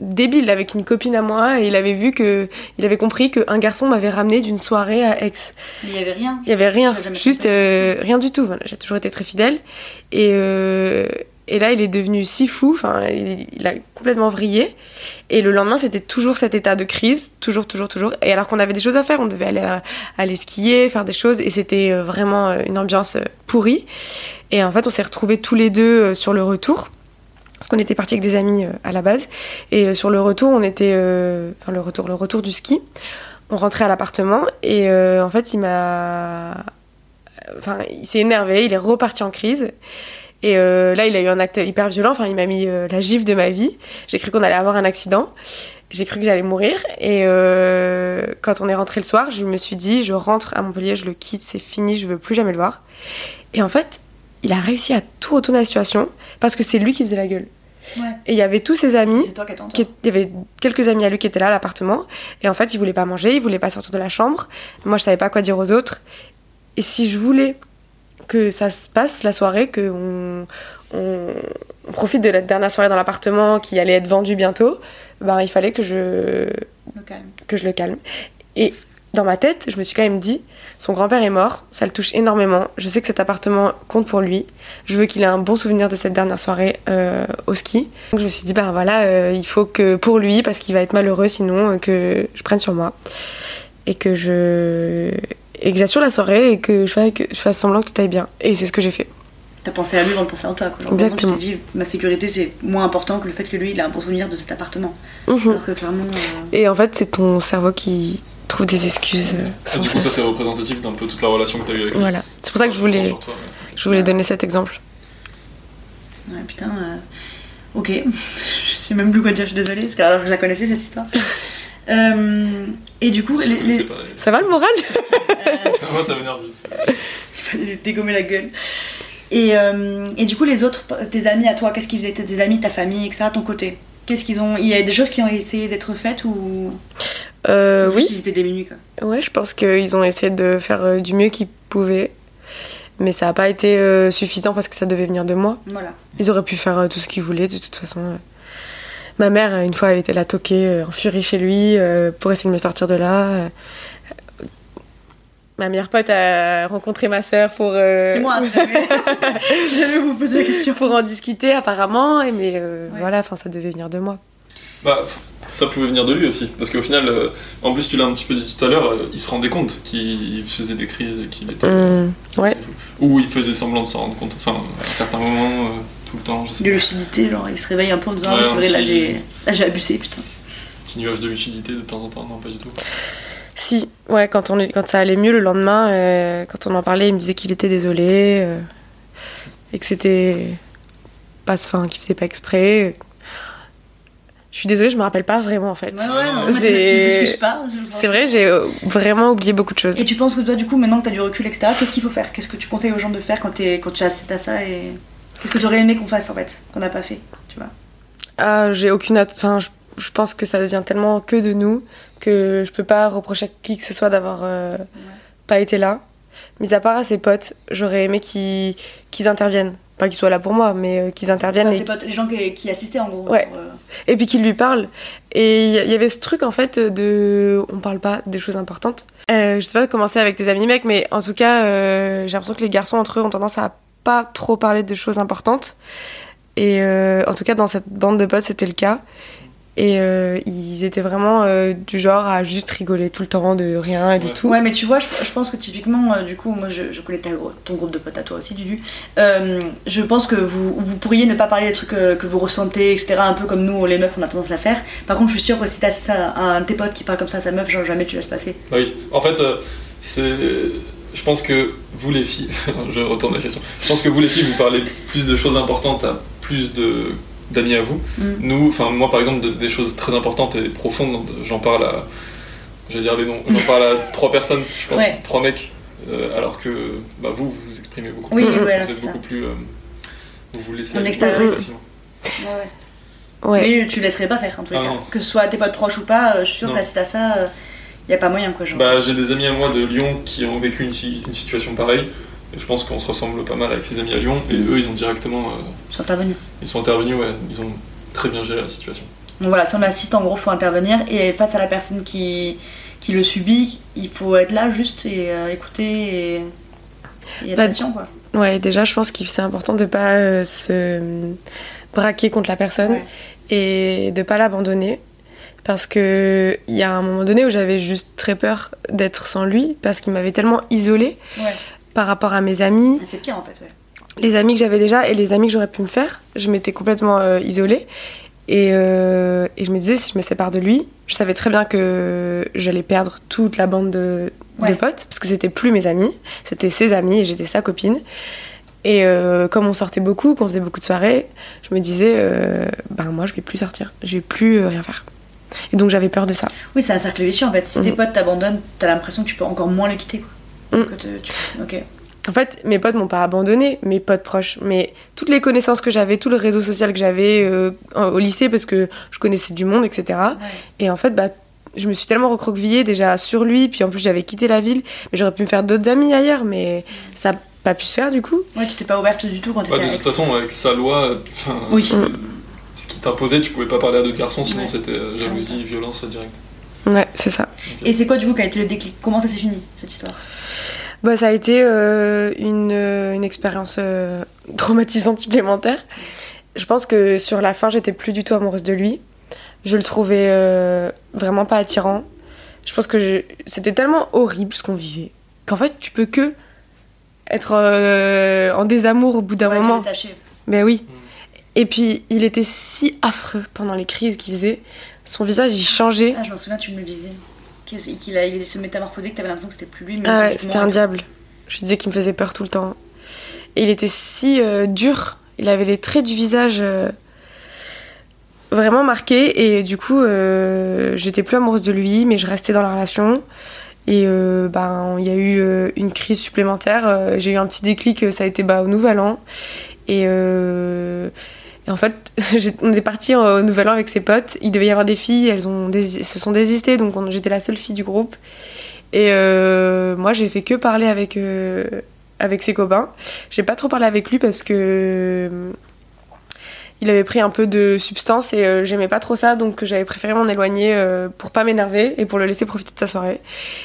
débiles avec une copine à moi. Et il avait vu que, il avait compris qu'un garçon m'avait ramené d'une soirée à Aix. Mais il y avait rien. Il y avait rien, juste euh, rien du tout. Voilà, j'ai toujours été très fidèle. Et, euh, et là, il est devenu si fou, enfin, il, a complètement vrillé. Et le lendemain, c'était toujours cet état de crise, toujours, toujours, toujours. Et alors qu'on avait des choses à faire, on devait aller, à- aller skier, faire des choses, et c'était euh, vraiment euh, une ambiance euh, pourrie. Et en fait, on s'est retrouvés tous les deux euh, sur le retour. Parce qu'on était partis avec des amis euh, à la base. Et euh, sur le retour, on était. euh, Enfin, le retour, le retour du ski. On rentrait à l'appartement et euh, en fait, il m'a. Enfin, il s'est énervé, il est reparti en crise. Et euh, là, il a eu un acte hyper violent. Enfin, il m'a mis euh, la gifle de ma vie. J'ai cru qu'on allait avoir un accident. J'ai cru que j'allais mourir. Et euh, quand on est rentré le soir, je me suis dit, je rentre à Montpellier, je le quitte, c'est fini, je veux plus jamais le voir. Et en fait, il a réussi à tout retourner la situation parce que c'est lui qui faisait la gueule. Ouais. Et il y avait tous ses amis C'est toi qui il y avait quelques amis à lui qui étaient là à l'appartement et en fait il voulait pas manger, il voulait pas sortir de la chambre. Moi je savais pas quoi dire aux autres et si je voulais que ça se passe la soirée, que on, profite de la dernière soirée dans l'appartement qui allait être vendue bientôt, ben, il fallait que je, Le calme. que je le calme. Et dans ma tête, je me suis quand même dit, son grand-père est mort, ça le touche énormément. Je sais que cet appartement compte pour lui. Je veux qu'il ait un bon souvenir de cette dernière soirée euh, au ski. Donc je me suis dit, ben voilà, euh, il faut que pour lui, parce qu'il va être malheureux sinon, euh, que je prenne sur moi. Et que je. Et que j'assure la soirée et que je, fasse, que je fasse semblant que tout aille bien. Et c'est ce que j'ai fait. T'as pensé à lui avant de penser à toi. Quoi. Exactement. Tu t'es dit, ma sécurité c'est moins important que le fait que lui il a un bon souvenir de cet appartement. Mhm. Alors que clairement. euh, Et en fait, c'est ton cerveau qui trouve des excuses euh, Et du coup, ça c'est représentatif d'un peu toute la relation que tu as eue avec lui. Voilà. C'est pour ça que je voulais, Sur toi, ouais. je voulais donner cet exemple. Ouais, putain. euh, Ok. je sais même plus quoi dire, je suis désolée, parce que alors, je la connaissais cette histoire. Euh, Et du coup, les. Ça va le moral Moi, ça m'énerve juste. il fallait lui dégommer la gueule. Et, euh, et du coup, les autres, tes amis à toi, qu'est-ce qu'ils faisaient? Tes amis, ta famille, etc., ton côté? Qu'est-ce qu'ils ont? Il y a des choses qui ont essayé d'être faites ou. euh, juste Oui. Ils étaient démunis, quoi? Ouais, je pense qu'ils ont essayé de faire euh, du mieux qu'ils pouvaient. Mais ça n'a pas été euh, suffisant parce que ça devait venir de moi. Voilà. Ils auraient pu faire euh, tout ce qu'ils voulaient, de toute façon. Ma mère, une fois, elle était là toquée, euh, en furie chez lui, euh, pour essayer de me sortir de là. euh. Ma meilleure pote a rencontré ma sœur pour, euh, C'est moi, jamais vous me posez la question. pour en discuter, apparemment. et Mais euh, Ouais. voilà, enfin, ça devait venir de moi. Bah, ça pouvait venir de lui aussi. Parce qu'au final, euh, en plus, tu l'as un petit peu dit tout à l'heure, euh, il se rendait compte qu'il faisait des crises et qu'il était. Hum, ouais. Ou il faisait semblant de s'en rendre compte. Enfin, à certains moments, euh, tout le temps, je sais De lucidité, genre il se réveille un peu en disant Ouais, Ah, c'est vrai, là petit- j'ai là, j'ai abusé, putain. Petit nuage de lucidité de temps en temps, non, pas du tout. Si, ouais, quand, on, quand ça allait mieux le lendemain, euh, quand on en parlait, il me disait qu'il était désolé euh, et que c'était pas, enfin, qu'il faisait pas exprès. Je suis désolée, je me rappelle pas vraiment en fait. Ouais, ouais, non, C'est- ne discute pas. je- C'est vrai, j'ai euh, vraiment oublié beaucoup de choses. Et tu penses que toi, du coup, maintenant que t'as du recul, etc., qu'est-ce qu'il faut faire? Qu'est-ce que tu conseilles aux gens de faire quand, t'es- quand tu assistes à ça et qu'est-ce que tu aurais aimé qu'on fasse en fait, qu'on n'a pas fait, tu vois? Ah, j'ai aucune. at- Enfin, je, je pense que ça devient tellement que de nous que je peux pas reprocher à qui que ce soit d'avoir euh, pas été là. Mis à part à ses potes, j'aurais aimé qu'ils qu'ils interviennent. Pas qu'ils soient là pour moi, mais euh, qu'ils interviennent. Enfin, et c'est pas les gens qui, qui assistaient en gros. Ouais. pour, euh, et puis qu'il lui parle. Et il y- avait ce truc en fait de. On parle pas des choses importantes. Euh, je sais pas comment c'est avec tes amis mecs, mais en tout cas, j'ai l'impression que les garçons entre eux ont tendance à pas trop parler de choses importantes. Et euh, en tout cas, dans cette bande de potes, c'était le cas. Et euh, ils étaient vraiment euh, du genre à juste rigoler tout le temps de rien et de Ouais. tout. Ouais, mais tu vois, je, je pense que typiquement, euh, du coup, moi je, je connais ta- ton groupe de potes à toi aussi, Dudu. Euh, je pense que vous, vous pourriez ne pas parler des trucs euh, que vous ressentez, etc. Un peu comme nous, les meufs, on a tendance à la faire. Par contre, je suis sûre que si t'as ça à un de tes potes qui parle comme ça à sa meuf, genre jamais tu laisses passer. Bah oui, en fait, euh, c'est. Je pense que vous les filles, je retourne la question. Je pense que vous les filles, vous parlez plus de choses importantes à plus de d'amis à vous. Mm. Nous, enfin moi par exemple, de- des choses très importantes et profondes, j'en parle à, j'allais dire les noms, j'en parle à trois personnes, je pense, Ouais. trois mecs, euh, alors que bah, vous, vous vous exprimez beaucoup Oui, plus, Mm, voilà, vous êtes ça. beaucoup plus, euh, vous vous laissez On extériorise. facilement. Ouais, ouais. Ouais. Mais tu laisserais pas faire en tous les Ah cas. non. Que ce soit tes potes proches ou pas, euh, je suis sûre Non. que là, si t'as ça, euh, y a pas moyen quoi. Genre. Bah, j'ai des amis à moi de Lyon qui ont vécu une, si- une situation pareille. Et je pense qu'on se ressemble pas mal avec ces amis à Lyon. Et eux, ils ont directement, euh, Ils sont intervenus. ils sont intervenus, ouais, ils ont très bien géré la situation. Donc voilà, si on assiste, en gros, faut intervenir. Et face à la personne qui, qui le subit, il faut être là juste et euh, écouter et, et être Bah, patient quoi. Ouais, déjà, je pense que c'est important de pas euh, se braquer contre la personne Ouais. et de pas l'abandonner. Parce que il y a un moment donné où j'avais juste très peur d'être sans lui, parce qu'il m'avait tellement isolée Ouais. par rapport à mes amis, C'est pire en fait, ouais. les amis que j'avais déjà et les amis que j'aurais pu me faire. Je m'étais complètement euh, isolée. Et, euh, et je me disais, si je me sépare de lui, je savais très bien que j'allais perdre toute la bande de, potes, parce que c'était plus mes amis, c'était ses amis et j'étais sa copine. Et euh, comme on sortait beaucoup, qu'on faisait beaucoup de soirées, je me disais, ben moi je vais plus sortir, je vais plus rien faire. Et donc j'avais peur de ça. Oui, c'est un cercle vicieux en fait. Si tes Mhm. potes t'abandonnent, t'as l'impression que tu peux encore moins les quitter quoi. Mhm. Que te- tu- Ok. En fait, mes potes m'ont pas abandonné, mes potes proches, mais toutes les connaissances que j'avais, tout le réseau social que j'avais euh, au lycée, parce que je connaissais du monde, etc. Ouais. Et en fait, bah, je me suis tellement recroquevillée déjà sur lui, puis en plus j'avais quitté la ville, mais j'aurais pu me faire d'autres amis ailleurs, mais ça n'a pas pu se faire du coup. Ouais, tu t'es pas ouverte du tout quand Bah, t'étais de avec. toute façon, avec sa loi, Oui. Ce qui t'imposait, tu pouvais pas parler à d'autres garçons, sinon Ouais. c'était euh, jalousie, violence directe. Ouais, c'est ça. Et c'est quoi du coup qui a été le déclic? Comment ça s'est fini cette histoire? Bah, ça a été euh, une, euh, une expérience euh, traumatisante supplémentaire. Je pense que sur la fin, j'étais plus du tout amoureuse de lui. Je le trouvais euh, vraiment pas attirant. Je pense que je- c'était tellement horrible ce qu'on vivait qu'en fait, tu peux que être euh, en désamour au bout d'un Ouais, moment. détachée. Ben oui. Mm. Et puis, il était si affreux pendant les crises qu'il faisait. Son visage, il changeait. Ah, je m'en souviens, tu me le disais. Qu'il a, il se métamorphosé, que t'avais l'impression que c'était plus lui, mais Ah ouais, c'était un diable. Je disais qu'il me faisait peur tout le temps. Et il était si euh, dur. Il avait les traits du visage euh, vraiment marqués. Et du coup, euh, j'étais plus amoureuse de lui, mais je restais dans la relation. Et euh, ben, il y a eu euh, une crise supplémentaire. Euh, J'ai eu un petit déclic, ça a été bah, au Nouvel An. Et, et en fait, on est parti au Nouvel An avec ses potes. Il devait y avoir des filles, elles, se sont désistées, donc on- j'étais la seule fille du groupe. Et euh, moi, j'ai fait que parler avec, euh, avec ses copains. J'ai pas trop parlé avec lui parce que il avait pris un peu de substance et euh, j'aimais pas trop ça, donc j'avais préféré m'en éloigner euh, pour pas m'énerver et pour le laisser profiter de sa soirée.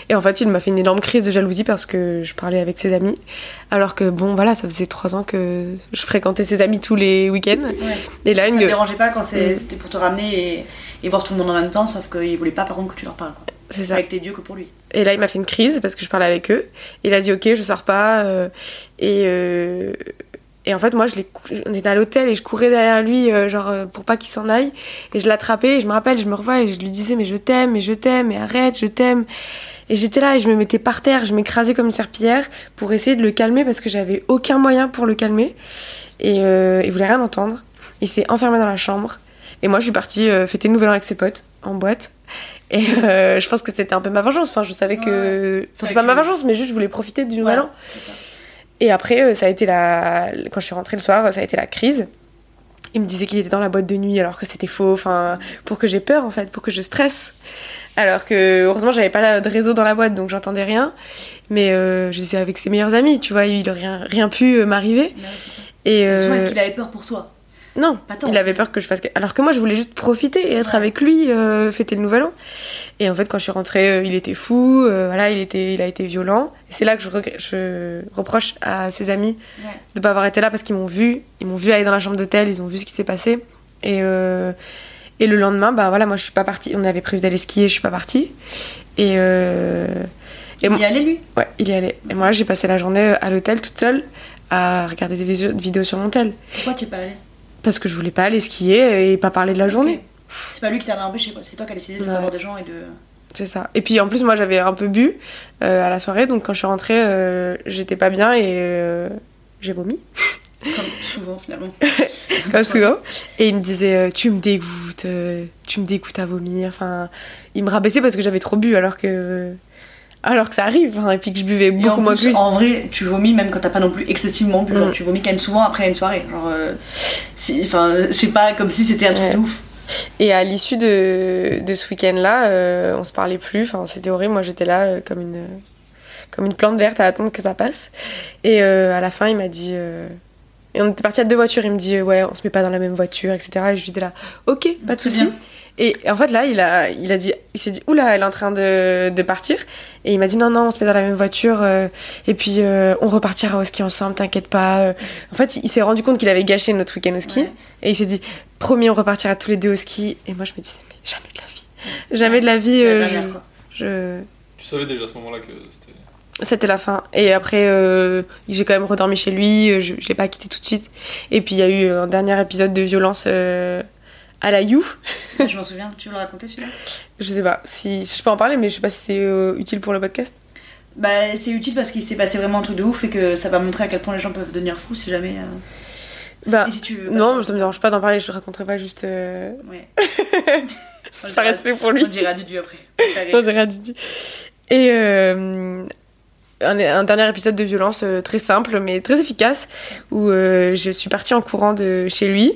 Et en fait, il m'a fait une énorme crise de jalousie parce que je parlais avec ses amis, alors que bon, voilà, ça faisait trois ans que je fréquentais ses amis tous les week-ends. Ouais. Et là, Ça une te dérangeait pas quand Mm. c'était pour te ramener et, et voir tout le monde en même temps, sauf qu'il voulait pas par contre que tu leur parles. Quoi. c'est ça. Avec tes dieux que pour lui. Et là, il m'a fait une crise parce que je parlais avec eux. Il a dit ok, je sors pas. euh, et, et en fait, moi, je on était à l'hôtel et je courais derrière lui, euh, genre euh, pour pas qu'il s'en aille. Et je l'attrapais. Et je me rappelle, je me revois et je lui disais mais je t'aime, mais je t'aime, mais arrête, je t'aime. Et j'étais là et je me mettais par terre, je m'écrasais comme une serpillière pour essayer de le calmer parce que j'avais aucun moyen pour le calmer. Et euh, il voulait rien entendre. Il s'est enfermé dans la chambre. Et moi, je suis partie euh, fêter le nouvel an avec ses potes en boîte. Et je pense que c'était un peu ma vengeance. Enfin, je savais que. Enfin, c'est pas ma vengeance, mais juste je voulais profiter du nouvel an. Et après, euh, ça a été la. Quand je suis rentrée le soir, ça a été la crise. Il me disait qu'il était dans la boîte de nuit alors que c'était faux. Enfin, pour que j'ai peur en fait, pour que je stresse. Alors que heureusement, j'avais pas de réseau dans la boîte donc j'entendais rien. Mais euh, j'étais avec ses meilleurs amis, tu vois, il aurait rien, rien pu euh, m'arriver. Et euh, est-ce qu'il avait peur pour toi? Non, Pas il avait peur que je fasse. Alors que moi, je voulais juste profiter et être Ouais. avec lui, euh, fêter le nouvel an. Et en fait, quand je suis rentrée, euh, il était fou, euh, voilà, il, était, il a été violent. Et c'est là que je, reproche à ses amis Ouais. de pas avoir été là parce qu'ils m'ont vu. Ils m'ont vu aller dans la chambre d'hôtel, ils ont vu ce qui s'est passé. Et, et le lendemain, bah voilà, moi je suis pas partie. On avait prévu d'aller skier, je suis pas partie. Et, Et Il y allait lui? Ouais, il y allait. Et moi, j'ai passé la journée à l'hôtel toute seule à regarder des vidéos sur mon tel. Pourquoi tu es pas allé Parce que je voulais pas aller skier et pas parler de la journée. C'est pas lui qui t'avait empêché, quoi. C'est toi qui as décidé de Ouais. pas voir des gens et de. C'est ça. Et puis en plus, moi j'avais un peu bu euh, à la soirée, donc quand je suis rentrée, euh, j'étais pas bien et euh, j'ai vomi, Comme souvent finalement. comme souvent. Et il me disait Tu me dégoûtes, tu me dégoûtes à vomir. Enfin, il me rabaissait parce que j'avais trop bu alors que. Alors que ça arrive, hein, et puis que je buvais beaucoup moins que lui. En vrai, tu vomis même quand t'as pas non plus excessivement bu. Genre, Mm. tu vomis quand même souvent après une soirée. Genre, euh, enfin, c'est pas comme si c'était un truc Ouais. de ouf. Et à l'issue de, de ce week-end-là, euh, on se parlait plus. Enfin, c'était horrible. Moi, j'étais là euh, comme une comme une plante verte à attendre que ça passe. Et euh, à la fin, il m'a dit. euh, Et on était partis à deux voitures. Il me dit euh, ouais, on se met pas dans la même voiture, etc. Et je lui dis là, ok, pas de souci. Et en fait là, il a, il a dit, il s'est dit oula, elle est en train de, de partir. Et il m'a dit non non, on se met dans la même voiture. euh, et puis euh, on repartira au ski ensemble, t'inquiète pas. En fait, il s'est rendu compte qu'il avait gâché notre week-end au ski. Ouais. Et il s'est dit, promis, on repartira tous les deux au ski. Et moi, je me disais, mais jamais de la vie. Jamais de la vie. La euh, dernière, je- quoi. je... Tu savais déjà à ce moment-là que c'était. C'était la fin. Et après, euh, j'ai quand même redormi chez lui. Je, je l'ai pas quitté tout de suite. Et puis, il y a eu un dernier épisode de violence euh, à la You. Je m'en souviens, tu veux le raconter celui-là? Je sais pas si, je peux en parler, mais je sais pas si c'est euh, utile pour le podcast. Bah, c'est utile parce qu'il s'est passé vraiment un truc de ouf et que ça va montrer à quel point les gens peuvent devenir fous si jamais. euh, Bah, Et si tu veux. non, ça me dérange pas d'en parler. Je te raconterai pas juste. euh, Ouais. c'est pas respect pour lui. On dira du après. On dirait du du- Et euh, un, un dernier épisode de violence euh, très simple mais très efficace où je suis partie en courant de chez lui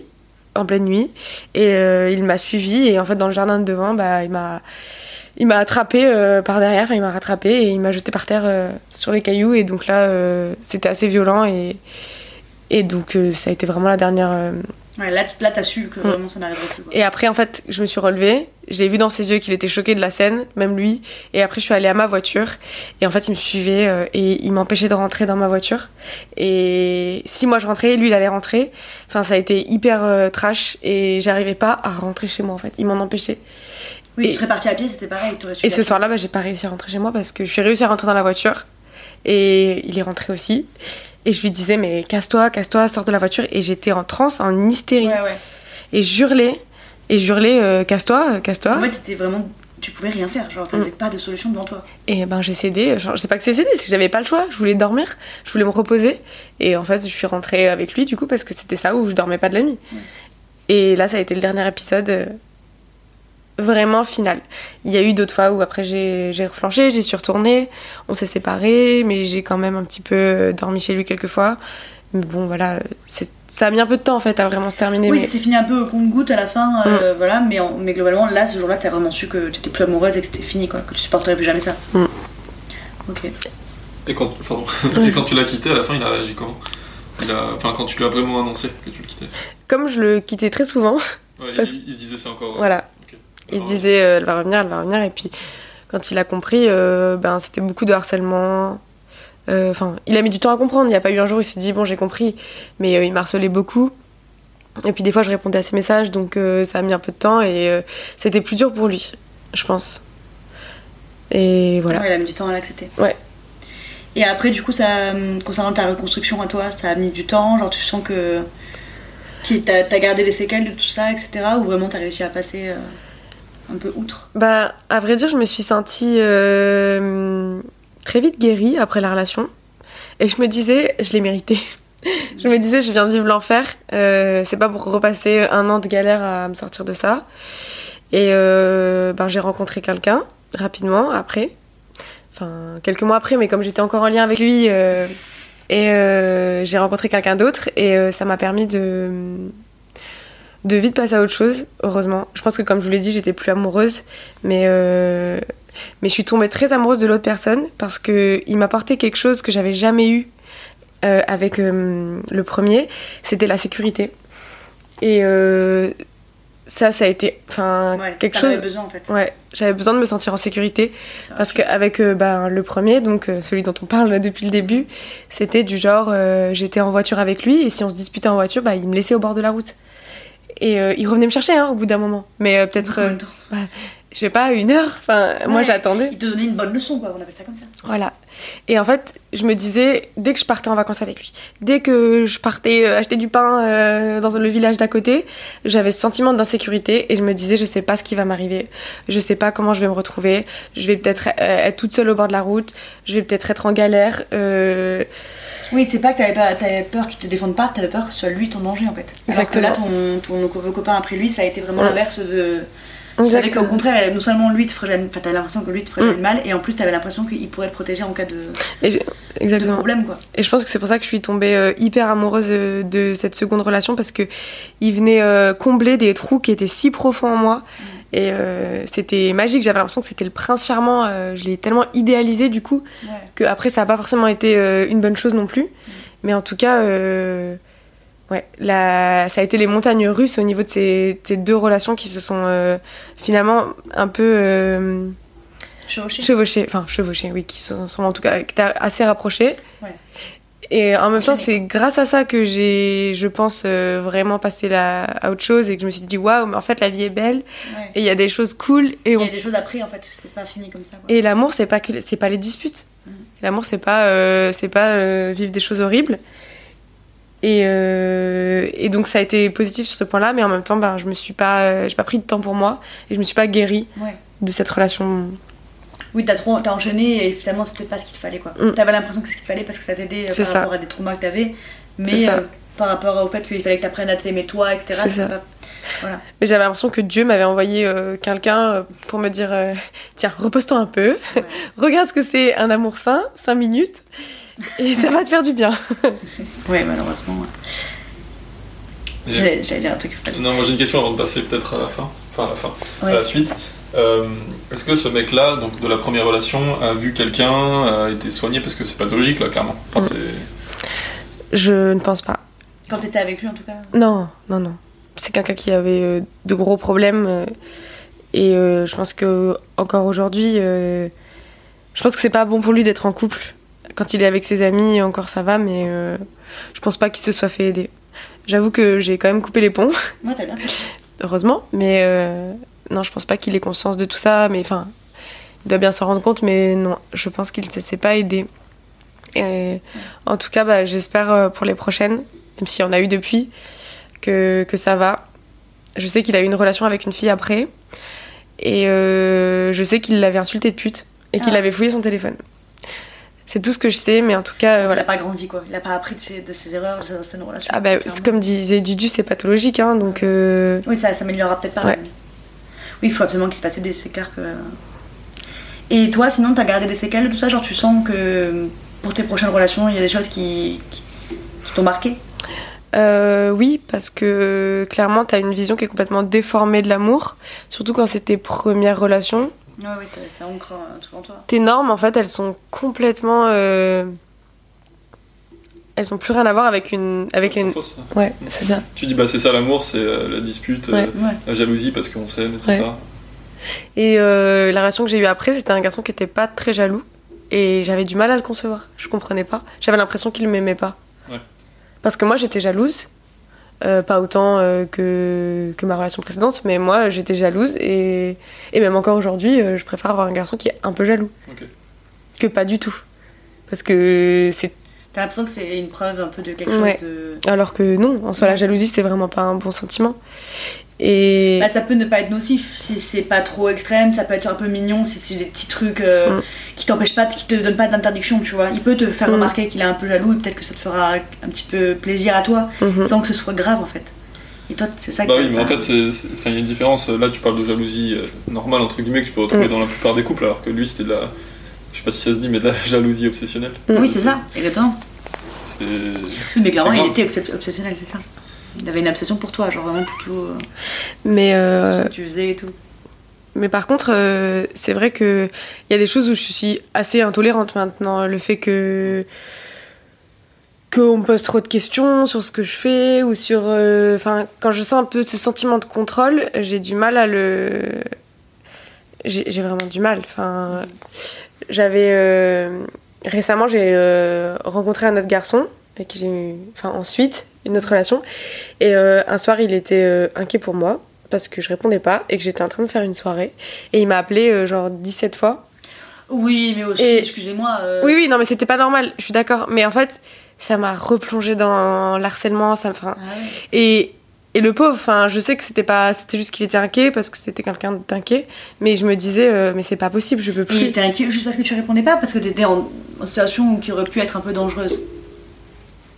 en pleine nuit et euh, il m'a suivi et en fait dans le jardin de devant bah il m'a il m'a attrapé euh, par derrière, enfin il m'a rattrapé et il m'a jeté par terre euh, sur les cailloux et donc là c'était assez violent et, et donc ça a été vraiment la dernière. Ouais, là, là t'as su que vraiment ça n'arriverait plus. quoi. Et après en fait je me suis relevée, j'ai vu dans ses yeux qu'il était choqué de la scène, même lui, et après je suis allée à ma voiture et en fait il me suivait euh, et il m'empêchait de rentrer dans ma voiture et si moi je rentrais, lui il allait rentrer. Enfin ça a été hyper euh, trash et j'arrivais pas à rentrer chez moi en fait, il m'en empêchait. Oui, et- tu serais parti à pied, c'était pareil. Et ce soir-là, bah, j'ai pas réussi à rentrer chez moi parce que je suis réussi à rentrer dans la voiture. Et il est rentré aussi. Et je lui disais, mais casse-toi, casse-toi, sors de la voiture. Et j'étais en transe, en hystérie. Ouais, ouais. Et je hurlais. Et je hurlais, euh, casse-toi, casse-toi. En fait, t'étais vraiment. Tu pouvais rien faire, genre t'avais pas de solution devant toi. Et ben j'ai cédé. Genre, je sais pas que c'est cédé, c'est que j'avais pas le choix. Je voulais dormir, je voulais me reposer. Et en fait, je suis rentrée avec lui du coup parce que c'était ça où je dormais pas de la nuit. Et là, ça a été le dernier épisode euh, vraiment final. Il y a eu d'autres fois où après j'ai j'ai reflanché, j'y suis retournée, on s'est séparés, mais j'ai quand même un petit peu dormi chez lui quelques fois. Mais bon, voilà, c'est- ça a mis un peu de temps en fait à vraiment se terminer. Oui, mais... c'est fini un peu au compte-goutte à la fin, euh, voilà, mais, en- mais globalement, là, ce jour-là, t'as vraiment su que t'étais plus amoureuse et que c'était fini, quoi, que tu supporterais plus jamais ça. Mm. Ok. Et quand, pardon. Et quand tu l'as quitté, à la fin, il a réagi comment? Il a, Enfin, quand tu lui as vraiment annoncé que tu le quittais? Comme je le quittais très souvent, Ouais, Parce- il, il se disait c'est encore. voilà. Il se Alors, disait, euh, elle va revenir, elle va revenir. Et puis, quand il a compris, euh, ben, c'était beaucoup de harcèlement. Euh, Enfin, il a mis du temps à comprendre. Il n'y a pas eu un jour où il s'est dit, bon, j'ai compris. Mais il m'harcelait beaucoup. Et puis, des fois, je répondais à ses messages. Donc, ça a mis un peu de temps. Et c'était plus dur pour lui, je pense. Et voilà. Ouais, il a mis du temps à l'accepter. Ouais. Et après, du coup, ça, concernant ta reconstruction à toi, ça a mis du temps, genre tu sens que. que t'as t'as gardé les séquelles de tout ça, etc. Ou vraiment t'as réussi à passer euh, un peu outre Bah, à vrai dire, je me suis sentie euh, très vite guérie après la relation. Et je me disais, je l'ai mérité. je me disais, je viens vivre l'enfer. euh, c'est pas pour repasser un an de galère à me sortir de ça. Et euh, ben, j'ai rencontré quelqu'un rapidement après. Enfin, quelques mois après, mais comme j'étais encore en lien avec lui. et j'ai rencontré quelqu'un d'autre. Et ça m'a permis de de vite passer à autre chose, heureusement. Je pense que comme je vous l'ai dit, j'étais plus amoureuse, mais, euh, mais je suis tombée très amoureuse de l'autre personne parce qu'il m'apportait quelque chose que j'avais jamais eu euh, avec euh, le premier, c'était la sécurité. Et ça, ça a été enfin, Ouais, quelque chose... besoin en fait. Ouais, j'avais besoin de me sentir en sécurité parce qu'avec ben, le premier, donc celui dont on parle depuis le début, c'était du genre j'étais en voiture avec lui et si on se disputait en voiture, bah, il me laissait au bord de la route. Et euh, il revenait me chercher hein, au bout d'un moment. Mais euh, peut-être, euh, temps je sais pas, une heure. Enfin, moi j'attendais. Il te donnait une bonne leçon, quoi, on appelle ça comme ça. Voilà. Et en fait, je me disais, dès que je partais en vacances avec lui, dès que je partais euh, acheter du pain dans le village d'à côté, j'avais ce sentiment d'insécurité et je me disais, je sais pas ce qui va m'arriver, je sais pas comment je vais me retrouver, je vais peut-être être toute seule au bord de la route, je vais peut-être être en galère. euh, Oui, c'est pas que t'avais, pas, peur qu'il te défende pas, t'avais peur que ce soit lui ton danger en fait. Alors que là, ton, ton, copain après lui, ça a été vraiment Ouais. l'inverse de. Savais qu'au contraire, non seulement lui te ferait jamais- enfin, t'avais l'impression que lui te ferait Mm. jamais de mal, et en plus t'avais l'impression qu'il pourrait te protéger en cas de, Et de Exactement. problème quoi. Et je pense que c'est pour ça que je suis tombée euh, hyper amoureuse euh, de cette seconde relation parce que il venait euh, combler des trous qui étaient si profonds en moi. Et euh, c'était magique, j'avais l'impression que c'était le prince charmant. euh, je l'ai tellement idéalisé du coup Ouais. que après ça n'a pas forcément été euh, une bonne chose non plus. Mais en tout cas, ouais, la- ça a été les montagnes russes au niveau de ces, ces deux relations qui se sont finalement un peu Chevauché. chevauchées, enfin chevauchées, oui, qui sont en tout cas assez rapprochées. Ouais. Et en même temps, c'est grâce à ça que j'ai, je pense, euh, vraiment passé la, à autre chose et que je me suis dit, waouh, mais en fait, la vie est belle Ouais. et il y a des choses cool et, Il on y a des choses après en fait, c'est pas fini comme ça. Quoi. et l'amour, c'est pas que c'est pas les disputes. Mhm. L'amour, c'est pas euh, c'est pas euh, vivre des choses horribles. Et, et donc ça a été positif sur ce point-là, mais en même temps, ben je me suis pas j'ai pas pris de temps pour moi et je me suis pas guérie Ouais. de cette relation. Oui, t'as trop, t'as enchaîné et finalement c'était pas ce qu'il te fallait quoi. Mm. T'avais l'impression que c'est ce qu'il te fallait parce que ça t'aidait euh, C'est par ça. rapport à des traumas que t'avais, C'est mais euh, par rapport au fait qu'il fallait que t'apprennes à t'aimer toi, etc. C'est c'est ça. pas- Voilà. Mais j'avais l'impression que Dieu m'avait envoyé euh, quelqu'un pour me dire euh, tiens repose-toi un peu, Ouais. regarde ce que c'est un amour sain, 5 minutes et ça va te faire du bien. Ouais, malheureusement. ouais. J'allais dire un truc. Non, moi j'ai une question avant de passer peut-être à la fin. Enfin, à la fin. Ouais. À la suite. Euh, Est-ce que ce mec-là, donc de la première relation, a vu quelqu'un, a été soigné? Parce que c'est pathologique là, clairement. Enfin, Mm. Je ne pense pas. Quand t'étais avec lui en tout cas? Non, non, non. C'est quelqu'un qui avait euh, de gros problèmes. euh, et euh, je pense que encore aujourd'hui, euh, je pense que c'est pas bon pour lui d'être en couple. Quand il est avec ses amis, encore ça va, mais euh, je pense pas qu'il se soit fait aider. J'avoue que j'ai quand même coupé les ponts, Ouais, t'as bien fait. heureusement, mais euh, non, je pense pas qu'il ait conscience de tout ça. Mais enfin, il doit bien s'en rendre compte, mais non, je pense qu'il ne s'est pas aidé. Et, en tout cas, bah, j'espère euh, pour les prochaines, même s'il y en a eu depuis, que, que ça va. Je sais qu'il a eu une relation avec une fille après. Et euh, je sais qu'il l'avait insulté de pute et qu'il Ah. avait fouillé son téléphone. C'est tout ce que je sais, mais en tout cas, euh, Il voilà. a pas grandi quoi. Il a pas appris de ses, de ses erreurs, de ses anciennes relations. Ah bah, comme disait Dudu, c'est pathologique, hein, donc... euh, Oui, ça s'améliorera peut-être pas. Ouais. Oui, il faut absolument qu'il se passe des clair que. Et toi, sinon, t'as gardé des séquelles de tout ça Genre, tu sens que pour tes prochaines relations, il y a des choses qui, qui, qui t'ont marqué? Euh, oui, parce que clairement, t'as une vision qui est complètement déformée de l'amour, surtout quand c'est tes premières relations. Ouais, oui, ça, ça ancre un truc en toi. Tes normes, en fait, elles sont complètement... euh, Elles ont plus rien à voir avec une... Avec une... ça. Ouais, c'est ça. Tu dis, bah c'est ça l'amour, c'est euh, la dispute, euh, Ouais. La jalousie parce qu'on s'aime, etc. Ouais. Et euh, la relation que j'ai eue après, c'était un garçon qui était pas très jaloux. Et j'avais du mal à le concevoir. Je comprenais pas. J'avais l'impression qu'il m'aimait pas. Ouais. Parce que moi, j'étais jalouse. Euh, pas autant euh, que, que ma relation précédente, mais moi, j'étais jalouse. Et, et même encore aujourd'hui, euh, je préfère avoir un garçon qui est un peu jaloux. Que pas du tout. Parce que c'est. T'as l'impression que c'est une preuve un peu de quelque chose de. Alors que non, en soi, la jalousie, c'est vraiment pas un bon sentiment. Et. Bah, ça peut ne pas être nocif si c'est pas trop extrême, ça peut être un peu mignon si c'est des petits trucs euh, Mm. qui t'empêchent pas, qui te donnent pas d'interdiction, tu vois. Il peut te faire Mm. remarquer qu'il est un peu jaloux et peut-être que ça te fera un petit peu plaisir à toi Mhm. sans que ce soit grave en fait. Et toi, c'est ça Bah que oui, mais en fait, c'est- c'est- enfin, il y a une différence. Là, tu parles de jalousie euh, normale, entre guillemets, que tu peux retrouver Mm. dans la plupart des couples, alors que lui, c'était de la. Je sais pas si ça se dit, mais de la jalousie obsessionnelle. Oui, c'est ça, exactement. C'est. Mais clairement, il était obs- obsessionnel, c'est ça. Il avait une obsession pour toi, genre vraiment pour tout, euh, Mais. tout euh, ce que tu faisais et tout. Mais par contre, euh, c'est vrai que il y a des choses où je suis assez intolérante maintenant. Le fait que qu'on me pose trop de questions sur ce que je fais ou sur, euh, enfin, quand je sens un peu ce sentiment de contrôle, j'ai du mal à le, j'ai j'ai vraiment du mal. Enfin, j'avais euh, récemment j'ai euh, rencontré un autre garçon avec qui j'ai eu, enfin ensuite une autre relation et euh, un soir il était inquiet pour moi parce que je répondais pas et que j'étais en train de faire une soirée et il m'a appelé genre 17 fois. Oui, mais aussi, Et- excusez-moi. Oui oui non mais c'était pas normal, je suis d'accord mais en fait ça m'a replongé dans l'harcèlement, ça me enfin, Ah ouais. et et le pauvre, enfin, je sais que c'était pas, c'était juste qu'il était inquiet parce que c'était quelqu'un d'inquiet, mais je me disais, euh, mais c'est pas possible, je peux plus. t'es inquiet juste parce que tu répondais pas, parce que t'étais en, en situation qui aurait pu être un peu dangereuse.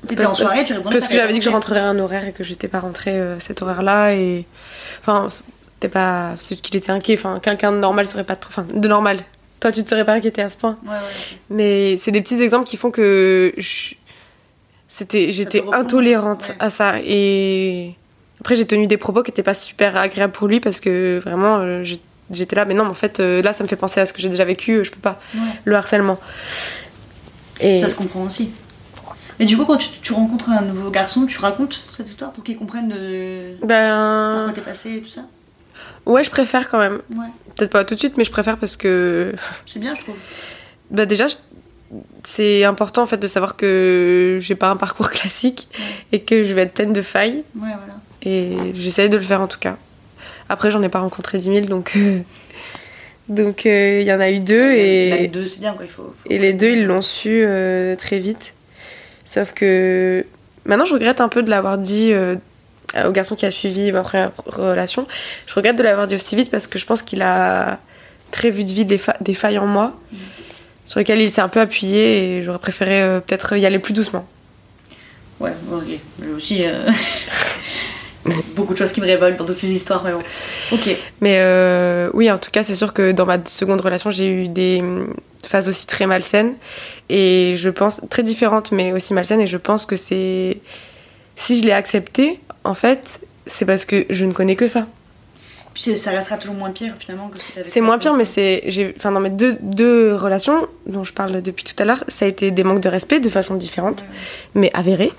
T'étais en Parce- soirée, tu répondais Parce pas, que j'avais dit que je rentrerais à un horaire et que j'étais pas rentrée euh, à cet horaire-là et enfin c'était pas c'est qu'il était inquiet. Enfin quelqu'un de normal serait pas trop, enfin de normal. Toi tu te serais pas inquiété à ce point. Ouais, ouais. Mais c'est des petits exemples qui font que je- c'était j'étais intolérante à ça et après j'ai tenu des propos qui étaient pas super agréables pour lui parce que vraiment euh, j'étais là mais non mais en fait euh, là ça me fait penser à ce que j'ai déjà vécu euh, je peux pas Ouais. le harcèlement et Ça se comprend aussi. Mais du coup, quand tu, tu rencontres un nouveau garçon, tu racontes cette histoire pour qu'il comprenne par ben quoi t'es passé et tout ça? Ouais je préfère quand même Ouais, peut-être pas tout de suite mais je préfère parce que c'est bien, je trouve. bah déjà je- c'est important en fait de savoir que j'ai pas un parcours classique et que je vais être pleine de failles Ouais, voilà. Et j'essaye de le faire en tout cas. Après, j'en ai pas rencontré 10 000, donc. euh, Donc, euh, il y en a eu deux Il y en a eu et, deux, c'est bien, quoi. Il faut, faut- et les deux, ils l'ont su euh, très vite. Sauf que maintenant, je regrette un peu de l'avoir dit au garçon qui a suivi ma première relation. Je regrette de l'avoir dit aussi vite parce que je pense qu'il a très vu des, fa- des failles en moi sur lesquelles il s'est un peu appuyé et j'aurais préféré peut-être y aller plus doucement. Ouais, ok. Mais aussi, beaucoup de choses qui me révoltent dans toutes ces histoires, mais bon. Ok. Mais euh, oui, en tout cas, c'est sûr que dans ma seconde relation, j'ai eu des hum, phases aussi très malsaines. Et je pense, très différentes, mais aussi malsaines. Et je pense que c'est. Si je l'ai accepté, en fait, c'est parce que je ne connais que ça. Puis ça restera toujours moins pire finalement que ce que C'est moins pire, mais c'est. Enfin, dans mes deux, deux relations dont je parle depuis tout à l'heure, ça a été des manques de respect de façon différente, Ouais, ouais. mais avérées.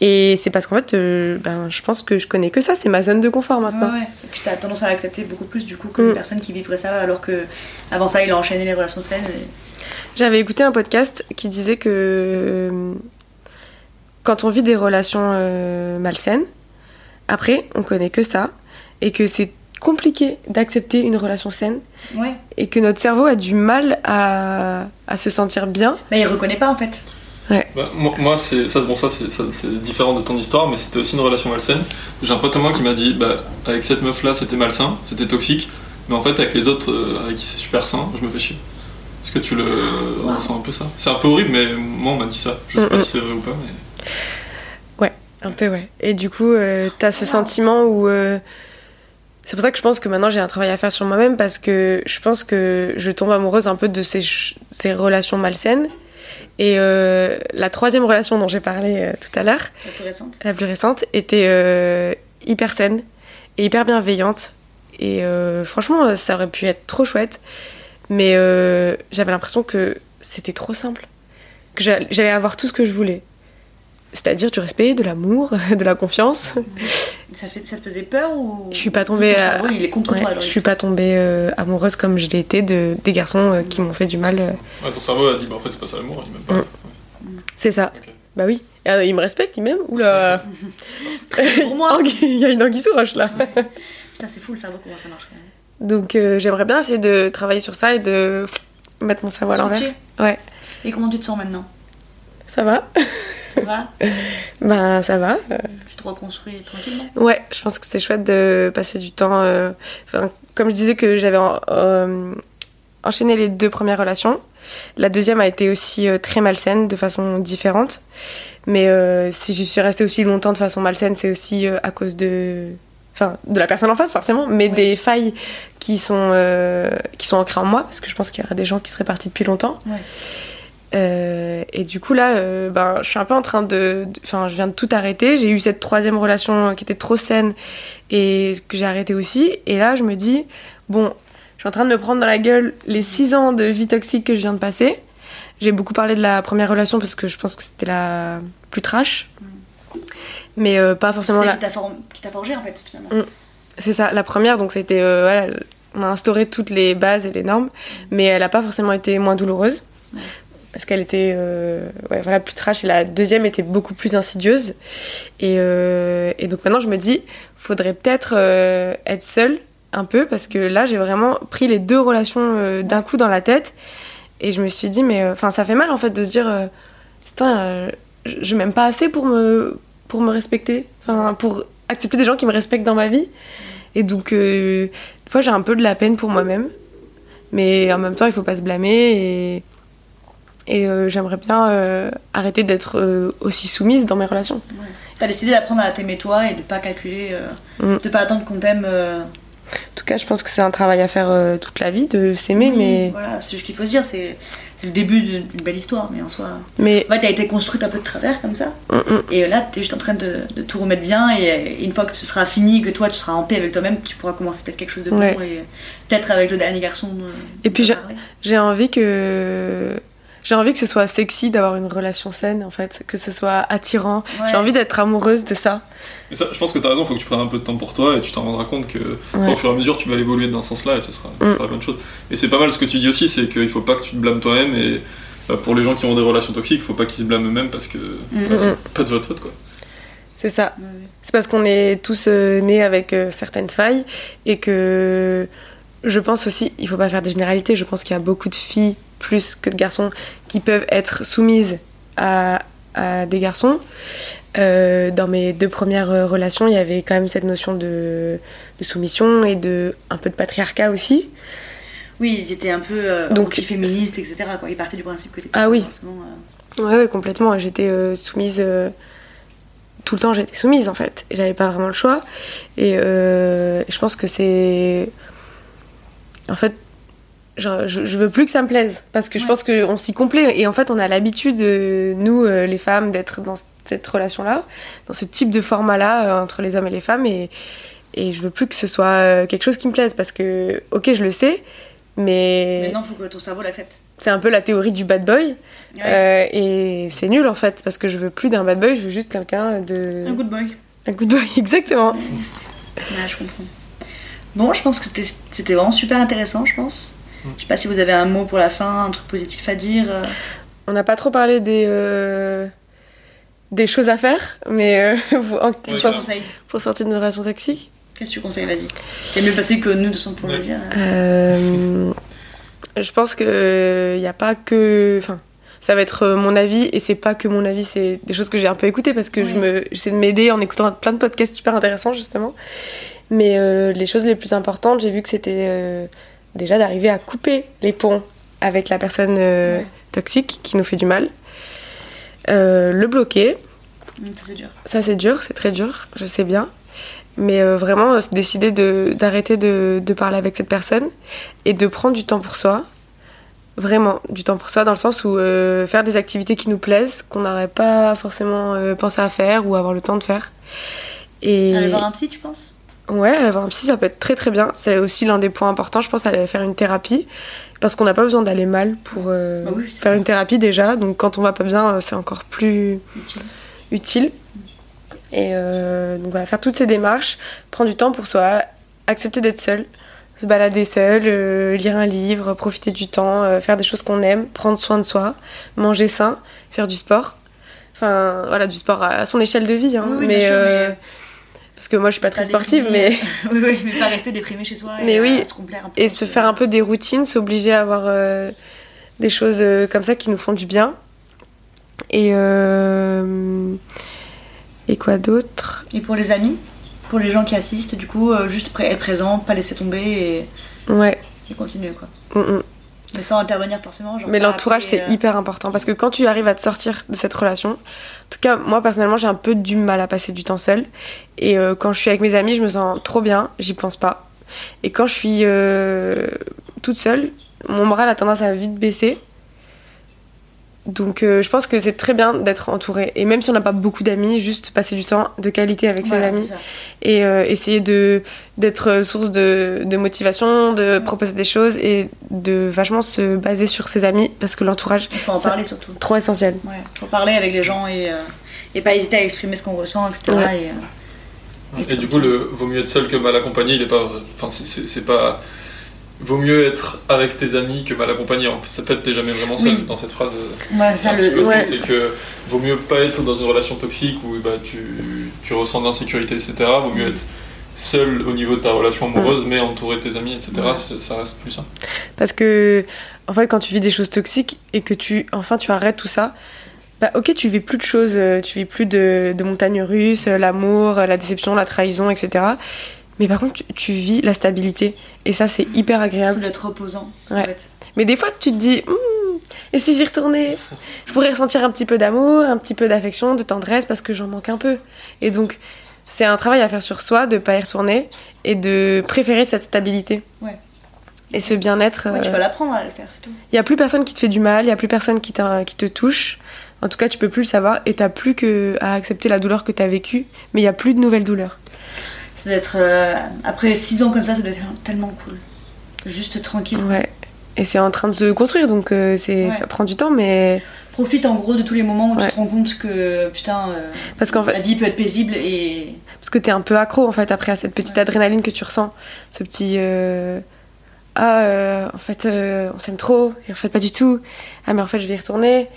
Et c'est parce qu'en fait, euh, ben, je pense que je connais que ça, c'est ma zone de confort maintenant. Ouais, ouais. Et puis t'as tendance à l'accepter beaucoup plus du coup que Mm. les personnes qui vivraient ça alors que avant ça il a enchaîné les relations saines. et- J'avais écouté un podcast qui disait que euh, quand on vit des relations euh, malsaines, après, on connaît que ça, et que c'est compliqué d'accepter une relation saine, Ouais. et que notre cerveau a du mal à, à se sentir bien. Mais il reconnaît pas en fait. Bah, moi, moi, c'est ça, bon, ça c'est différent de ton histoire, mais c'était aussi une relation malsaine. J'ai un pote à moi qui m'a dit, bah, avec cette meuf là, c'était malsain, c'était toxique, mais en fait, avec les autres, euh, avec qui c'est super sain, je me fais chier. Est-ce que tu le ressens un peu ça? C'est un peu horrible, mais moi on m'a dit ça. Je sais Mm, pas si c'est vrai ou pas, mais. Un peu, ouais. Et du coup, euh, t'as ce sentiment où. euh, c'est pour ça que je pense que maintenant j'ai un travail à faire sur moi-même parce que je pense que je tombe amoureuse un peu de ces relations malsaines. Et euh, la troisième relation dont j'ai parlé euh, tout à l'heure, La plus récente. la plus récente, était euh, hyper saine et hyper bienveillante. Et franchement, ça aurait pu être trop chouette. Mais j'avais l'impression que c'était trop simple. Que j'a- j'allais avoir tout ce que je voulais. C'est-à-dire du respect, de l'amour, de la confiance. Ça, fait, ça te faisait peur ou Je suis pas tombée Ton à- cerveau, il est contre Ouais, toi. alors je suis pas tombée euh, amoureuse comme je l'ai été de, des garçons euh, qui m'ont fait du mal. euh. Ouais, ton cerveau a dit, bah en fait, c'est pas ça l'amour, il m'aime pas. Mm. C'est ça. Bah oui. Et, euh, il me respecte, il m'aime. Oula. Pour moi. Il y a une anguille sous roche là. Putain, c'est fou le cerveau comment ça marche. quand même. Donc euh, j'aimerais bien essayer de travailler sur ça et de mettre mon cerveau à l'envers. Ouais. Et comment tu te sens maintenant? Ça va Ça va Ben ça va. Tu te reconstruis tranquillement Ouais, je pense que c'est chouette de passer du temps. euh, enfin, comme je disais que j'avais en- euh, enchaîné les deux premières relations, la deuxième a été aussi euh, très malsaine de façon différente. Mais si j'y suis restée aussi longtemps de façon malsaine, c'est aussi à cause de, enfin, de la personne en face forcément, mais Ouais. des failles qui sont euh, qui sont ancrées en moi, parce que je pense qu'il y aura des gens qui seraient partis depuis longtemps. Ouais. Euh, et du coup là, euh, ben, je suis un peu en train de, enfin, je viens de tout arrêter. J'ai eu cette troisième relation qui était trop saine et que j'ai arrêté aussi. Et là, je me dis, bon, je suis en train de me prendre dans la gueule les six ans de vie toxique que je viens de passer. J'ai beaucoup parlé de la première relation parce que je pense que c'était la plus trash, mais euh, pas forcément la. qui t'a for- forgé en fait finalement. Mm. C'est ça, la première, donc c'était. voilà, on a instauré toutes les bases et les normes, mais elle n'a pas forcément été moins douloureuse. Ouais. Parce qu'elle était euh, voilà, plus trash et la deuxième était beaucoup plus insidieuse. Et, euh, donc maintenant je me dis, faudrait peut-être euh, être seule un peu parce que là j'ai vraiment pris les deux relations d'un coup dans la tête et je me suis dit, mais enfin ça fait mal en fait de se dire, putain, je, m'aime pas assez pour me, pour me respecter, pour accepter des gens qui me respectent dans ma vie. Et donc, des fois, j'ai un peu de la peine pour moi-même. Mais en même temps, il faut pas se blâmer. Et, et euh, j'aimerais bien euh, arrêter d'être euh, aussi soumise dans mes relations. Ouais. T'as décidé d'apprendre à t'aimer toi et de pas calculer, Mm. de pas attendre qu'on t'aime. En tout cas, je pense que c'est un travail à faire toute la vie, de s'aimer. oui, Mais, Voilà, c'est juste qu'il faut se dire, c'est c'est le début d'une belle histoire, mais en soi. mais Ouais, t'as été construite un peu de travers comme ça. mm, mm, Et là, t'es juste en train de, de tout remettre bien. Et une fois que tu seras fini, que toi tu seras en paix avec toi-même, tu pourras commencer peut-être quelque chose de bon. Ouais. Et peut-être avec le dernier garçon. Et puis j'ai envie que. J'ai envie que ce soit sexy d'avoir une relation saine, en fait, que ce soit attirant. Ouais. J'ai envie d'être amoureuse de ça. Et ça, je pense que t'as raison, faut que tu prennes un peu de temps pour toi et tu t'en rendras compte que Ouais. au fur et à mesure tu vas évoluer dans ce sens-là et ce sera, ce Mm. sera la bonne chose. Et c'est pas mal ce que tu dis aussi, c'est qu'il faut pas que tu te blâmes toi-même et bah, pour les gens qui ont des relations toxiques, faut pas qu'ils se blâment eux-mêmes parce que Mm. bah, c'est Mm. pas de votre faute quoi. C'est ça. C'est parce qu'on est tous euh, nés avec euh, certaines failles et que je pense aussi, il faut pas faire des généralités, je pense qu'il y a beaucoup de filles plus que de garçons qui peuvent être soumises à, à des garçons. Euh, dans mes deux premières relations, il y avait quand même cette notion de, de soumission et de un peu de patriarcat aussi. Oui, ils étaient un peu euh, Donc, anti-féministes, etc. Quoi. Ils partaient du principe que t'étais Ah oui. forcément, euh, Ouais, ouais, complètement. J'étais euh, soumise. tout le temps, j'étais soumise en fait. J'avais pas vraiment le choix. Et je pense que c'est. En fait, genre, je, je veux plus que ça me plaise. Parce que je pense qu'on s'y complaît. Et en fait, on a l'habitude, euh, nous, euh, les femmes, d'être dans cette relation-là, dans ce type de format-là, euh, entre les hommes et les femmes. Et, Et je veux plus que ce soit quelque chose qui me plaise parce que, ok, je le sais, mais. Maintenant, faut que ton cerveau l'accepte. C'est un peu la théorie du bad boy. Ouais. Et c'est nul en fait, parce que je veux plus d'un bad boy, je veux juste quelqu'un de. Un good boy. Un good boy, exactement. Ouais, je comprends. Bon, je pense que c'était vraiment super intéressant, je pense. Je sais pas si vous avez un mot pour la fin, un truc positif à dire. euh. On n'a pas trop parlé des. euh, des choses à faire, mais euh, vous- en- Qu'est-ce que Ouais, tu grave. conseilles pour sortir d'une relation toxique. Qu'est-ce que tu conseilles? Vas-y. C'est mieux passé que nous de son pour le dire. Euh, je pense que il n'y a pas que. Enfin, ça va être mon avis, et c'est pas que mon avis, c'est des choses que j'ai un peu écoutées parce que je Ouais. me, j'essaie de m'aider en écoutant plein de podcasts super intéressants, justement. Mais euh, les choses les plus importantes, j'ai vu que c'était euh, déjà d'arriver à couper les ponts avec la personne euh, toxique qui nous fait du mal. Euh, le bloquer, Hum, ça, c'est dur. ça c'est dur, c'est très dur, je sais bien. Mais euh, vraiment, décider de- d'arrêter de, de parler avec cette personne et de prendre du temps pour soi. Vraiment, du temps pour soi dans le sens où faire des activités qui nous plaisent, qu'on n'aurait pas forcément pensé à faire ou avoir le temps de faire. Et Aller voir un psy, tu penses? Ouais, aller voir un psy, ça peut être très très bien. C'est aussi l'un des points importants, je pense, aller faire une thérapie. Parce qu'on n'a pas besoin d'aller mal pour euh, Bah oui, faire une thérapie déjà. Donc quand on va pas bien, euh, c'est encore plus Utile. utile. Et euh, donc voilà, faire toutes ces démarches, prendre du temps pour soi, accepter d'être seul, se balader seul, euh, lire un livre, profiter du temps, faire des choses qu'on aime, prendre soin de soi, manger sain, faire du sport. Enfin voilà, du sport à, à son échelle de vie. hein. Oui, oui, mais, bien sûr, euh, mais- Parce que moi je suis pas très sportive, mais. oui, oui, mais pas rester déprimé chez soi. Mais et, oui, euh, se un peu Et se faire un peu des routines, s'obliger à avoir euh, des choses euh, comme ça qui nous font du bien. Et, euh, et quoi d'autre? Et pour les amis Pour les gens qui assistent, du coup, juste être présent, pas laisser tomber et, Ouais. et continuer, quoi. mm, mm. Mais sans intervenir forcément. genre Mais l'entourage, c'est euh, hyper important parce que quand tu arrives à te sortir de cette relation, en tout cas, moi personnellement, j'ai un peu du mal à passer du temps seul. Et euh, quand je suis avec mes amis, je me sens trop bien, j'y pense pas. Et quand je suis euh, toute seule, mon moral a tendance à vite baisser. Donc euh, je pense que c'est très bien d'être entouré. Et même si on n'a pas beaucoup d'amis, juste passer du temps de qualité avec ses voilà, amis et euh, essayer de d'être source de, de motivation, de proposer des choses et de vachement se baser sur ses amis parce que l'entourage Il faut en parler surtout. trop essentiel. Ouais, faut parler avec les gens et, euh, et pas hésiter à exprimer ce qu'on ressent, etc. Ouais. Et, euh, Et du coup, le vaut mieux être seul que mal accompagné, il est pas. Enfin, c'est pas. Vaut mieux être avec tes amis que mal accompagné. En fait, t'es jamais vraiment seul Oui. dans cette phrase. euh, ouais, ça, le, ouais. c'est que vaut mieux pas être dans une relation toxique où bah, tu, tu ressens de l'insécurité, etc. Vaut mieux être seul au niveau de ta relation amoureuse, mais entouré de tes amis, etc. Ça reste plus sain. Parce que, en fait, quand tu vis des choses toxiques et que tu, enfin, tu arrêtes tout ça, bah, ok, tu vis plus de choses, euh, tu vis plus de, de montagnes russes, euh, l'amour, la déception, la trahison, etc. Mais par contre, tu, tu vis la stabilité. Et ça, c'est hyper agréable. doit être reposant. En Ouais. fait. Mais des fois, tu te dis, Hmm, et si j'y retournais? Je pourrais ressentir un petit peu d'amour, un petit peu d'affection, de tendresse, parce que j'en manque un peu. Et donc, c'est un travail à faire sur soi, de pas y retourner, et de préférer cette stabilité. Ouais. Et ce bien-être. Ouais, tu euh, vas l'apprendre à le faire, c'est tout. Il y a plus personne qui te fait du mal, il y a plus personne qui, qui te touche. En tout cas, tu peux plus le savoir et t'as plus que à accepter la douleur que t'as vécue, mais il y a plus de nouvelles douleurs. Ça doit être. euh, après 6 ans comme ça, ça doit être tellement cool. Juste tranquille. Ouais. Et c'est en train de se construire, donc euh, c'est Ouais. ça prend du temps, mais Profite en gros de tous les moments où Ouais. tu te rends compte que putain, euh, parce qu'en fait, la vie peut être paisible et. parce que t'es un peu accro en fait après à cette petite Ouais. adrénaline que tu ressens, ce petit euh, ah euh, en fait on s'aime trop et en fait pas du tout. Ah mais en fait je vais y retourner.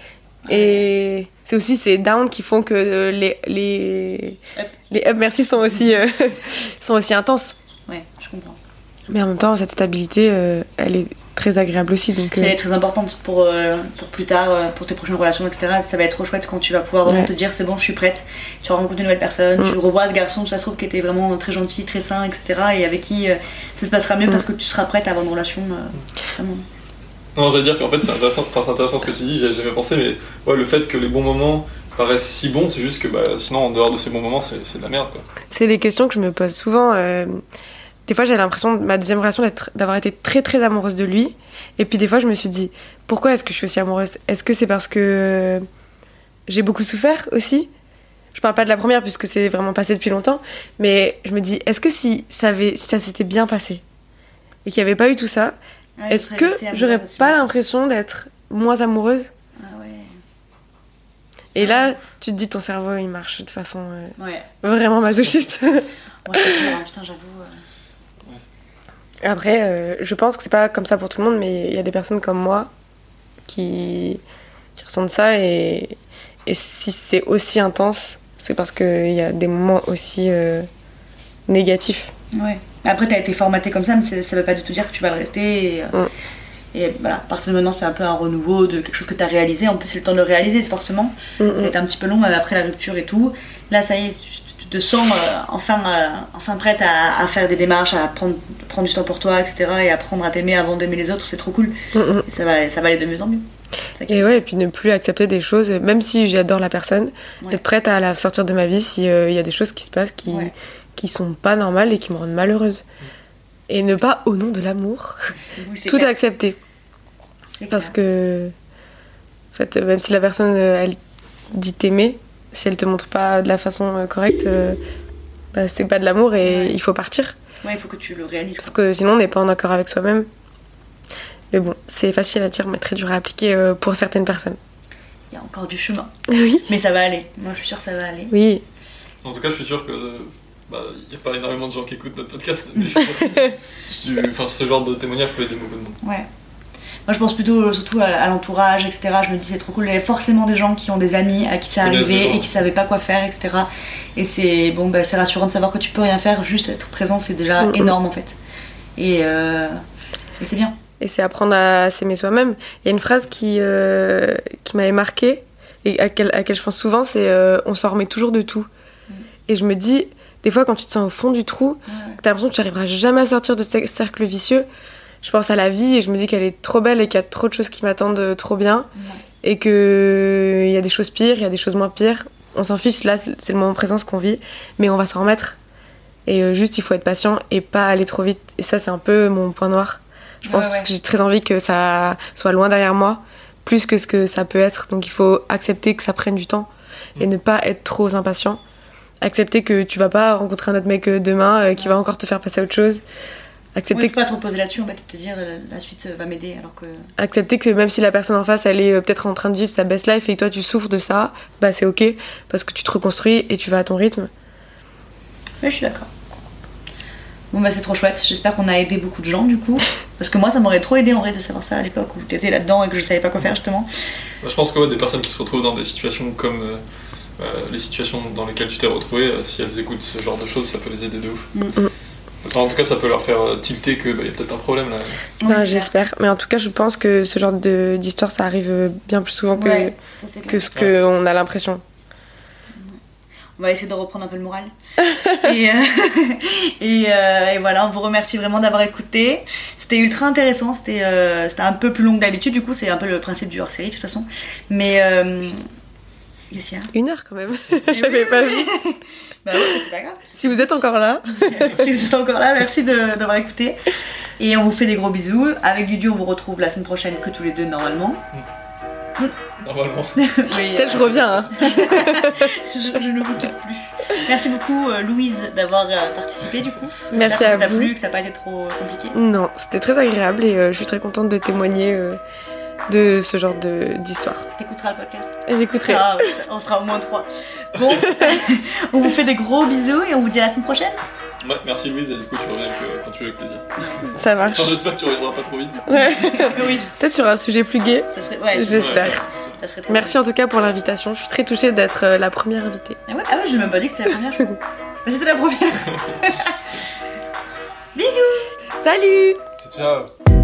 Et c'est aussi ces downs qui font que euh, les les Up. les up merci sont aussi euh, sont aussi intenses. Ouais, je comprends. Mais en même temps, cette stabilité, euh, elle est très agréable aussi. Donc, euh, elle est très importante pour, pour plus tard, pour tes prochaines relations, etc. Ça va être trop chouette quand tu vas pouvoir vraiment Ouais. te dire c'est bon, je suis prête. Tu rencontres une nouvelle personne, Mm. tu revois ce garçon, ça se trouve qui était vraiment très gentil, très sain, etc. Et avec qui ça se passera mieux Mm. parce que tu seras prête à avoir une relation. vraiment. Non, j'allais dire qu'en fait, c'est intéressant, enfin, intéressant ce que tu dis, j'avais jamais pensé, mais ouais, le fait que les bons moments paraissent si bons, c'est juste que bah, sinon, en dehors de ces bons moments, c'est de la merde. C'est des questions que je me pose souvent. euh, des fois, j'ai l'impression, ma deuxième relation, d'avoir été très très amoureuse de lui. Et puis des fois, je me suis dit, pourquoi est-ce que je suis aussi amoureuse? Est-ce que c'est parce que j'ai beaucoup souffert aussi? Je parle pas de la première puisque c'est vraiment passé depuis longtemps, mais je me dis, est-ce que si ça, avait, si ça s'était bien passé et qu'il n'y avait pas eu tout ça, Ouais, est-ce que j'aurais pas l'impression d'être moins amoureuse? Ah ouais. Et là, tu te dis, ton cerveau, il marche de façon euh, Ouais. vraiment masochiste. Dur, hein, putain, j'avoue. euh. Après, euh, je pense que c'est pas comme ça pour tout le monde, mais il y a des personnes comme moi qui, qui ressentent ça et, et si c'est aussi intense, c'est parce qu'il y a des moments aussi négatifs. Ouais. Après, t'as été formaté comme ça, mais ça veut pas du tout dire que tu vas le rester. Et, euh, Mm. et voilà, à partir de maintenant, c'est un peu un renouveau de quelque chose que t'as réalisé. En plus, c'est le temps de le réaliser, c'est forcément. Mm, Ça mm. a été un petit peu long euh, après la rupture et tout. Là, ça y est, tu te sens euh, enfin, euh, enfin prête à, à faire des démarches, à prendre, prendre du temps pour toi, etc. Et apprendre à t'aimer avant d'aimer les autres, c'est trop cool. Mm. Et ça va, ça va aller de mieux en mieux. Ça Et ouais, et puis ne plus accepter des choses, même si j'adore la personne, Ouais. être prête à la sortir de ma vie s'il y a des choses qui se passent qui, Ouais. Qui sont pas normales et qui me rendent malheureuse. Et ne pas, au nom de l'amour, Oui, tout clair, accepter. Parce clair. que, en fait, même si la personne, euh, elle dit t'aimer, si elle te montre pas de la façon euh, correcte, euh, bah, c'est pas de l'amour et Ouais. il faut partir. Ouais, il faut que tu le réalises. Parce quoi. que sinon, on n'est pas en accord avec soi-même. Mais bon, c'est facile à dire, mais très dur à appliquer pour certaines personnes. Il y a encore du chemin. Oui. Mais ça va aller. Moi, je suis sûre que ça va aller. Oui. En tout cas, je suis sûr que bah, il n'y a pas énormément de gens qui écoutent notre podcast, mais je enfin, ce genre de témoignage peut aider beaucoup de monde. Ouais. Moi, je pense plutôt euh, surtout à, à l'entourage, etc. Je me dis, c'est trop cool. Il y a forcément des gens qui ont des amis à qui c'est arrivé gens. et qui savaient pas quoi faire, etc. Et c'est bon, bah, c'est rassurant de savoir que tu peux rien faire, juste être présent, c'est déjà Mhm. énorme en fait. Et, euh, et c'est bien. Et c'est apprendre à s'aimer soi-même. Il y a une phrase qui, euh, qui m'avait marquée et à laquelle, à laquelle je pense souvent, c'est euh, on s'en remet toujours de tout. Et je me dis, des fois, quand tu te sens au fond du trou, t'as l'impression que tu n'arriveras jamais à sortir de ce cercle vicieux. Je pense à la vie et je me dis qu'elle est trop belle et qu'il y a trop de choses qui m'attendent euh, trop bien et qu'il y a des choses pires, il y a des choses moins pires. On s'en fiche, là, c'est le moment présent ce qu'on vit, mais on va s'en remettre. Et euh, juste, il faut être patient et pas aller trop vite. Et ça, c'est un peu mon point noir. Je pense Ouais, ouais. parce que j'ai très envie que ça soit loin derrière moi, plus que ce que ça peut être. Donc il faut accepter que ça prenne du temps et ne pas être trop impatient. Accepter que tu vas pas rencontrer un autre mec euh, demain euh, qui va encore te faire passer à autre chose. Accepter, faut pas trop poser là-dessus en fait, et te dire euh, la suite va m'aider alors que. accepter que même si la personne en face elle est peut-être en train de vivre sa best life et que toi tu souffres de ça, bah c'est ok parce que tu te reconstruis et tu vas à ton rythme. Ouais, je suis d'accord. Bon bah c'est trop chouette, j'espère qu'on a aidé beaucoup de gens du coup. Parce que moi ça m'aurait trop aidé en vrai de savoir ça à l'époque où t'étais là-dedans et que je savais pas quoi faire justement. Je pense que ouais, des personnes qui se retrouvent dans des situations comme les situations dans lesquelles tu t'es retrouvé, euh, si elles écoutent ce genre de choses, ça peut les aider de ouf. Mm. Mm. Enfin, en tout cas, ça peut leur faire euh, tilter qu'il y a peut-être un problème là. Ouais, Bah. J'espère. Mais en tout cas, je pense que ce genre de- d'histoire ça arrive euh, bien plus souvent que, Ouais, ça que ce qu'on a l'impression. On va essayer de reprendre un peu le moral. et, euh, et, euh, et voilà, on vous remercie vraiment d'avoir écouté. C'était ultra intéressant, c'était euh, c'était un peu plus long que d'habitude, du coup c'est un peu le principe du hors-série de toute façon. Mais... Qu'est-ce qu'il y a Une heure quand même. J'avais pas vu. Bah ouais, c'est pas grave. Si vous êtes encore là, si vous êtes encore là, merci de- d'avoir écouté. Et on vous fait des gros bisous. Avec Ludu, on vous retrouve la semaine prochaine que tous les deux normalement. Normalement. Oui, peut-être je reviens. hein. je, je ne vous quitte plus. Merci beaucoup euh, Louise d'avoir euh, participé du coup. Merci à que ça t'a vous. plu, que ça n'a pas été trop compliqué. Non, c'était très agréable et euh, je suis très contente de témoigner euh, de ce genre de- d'histoire. T'écouteras le podcast. Et J'écouterai. Ah, on sera au moins trois. Bon, on vous fait des gros bisous et on vous dit à la semaine prochaine. Ouais, merci Louise, et du coup, tu reviens que- quand tu veux avec plaisir. Ça marche. Enfin, j'espère que tu reviendras pas trop vite. du coup. Ouais. oui, Peut-être sur un sujet plus gai. ça serait. Ouais, J'espère. Serait Merci en tout cas pour l'invitation. Je suis très touchée d'être euh, la première invitée. Ah ouais, ah ouais, j'ai même pas dit que c'était la première. je crois. Bah, c'était la première. Bisous. Salut Ciao.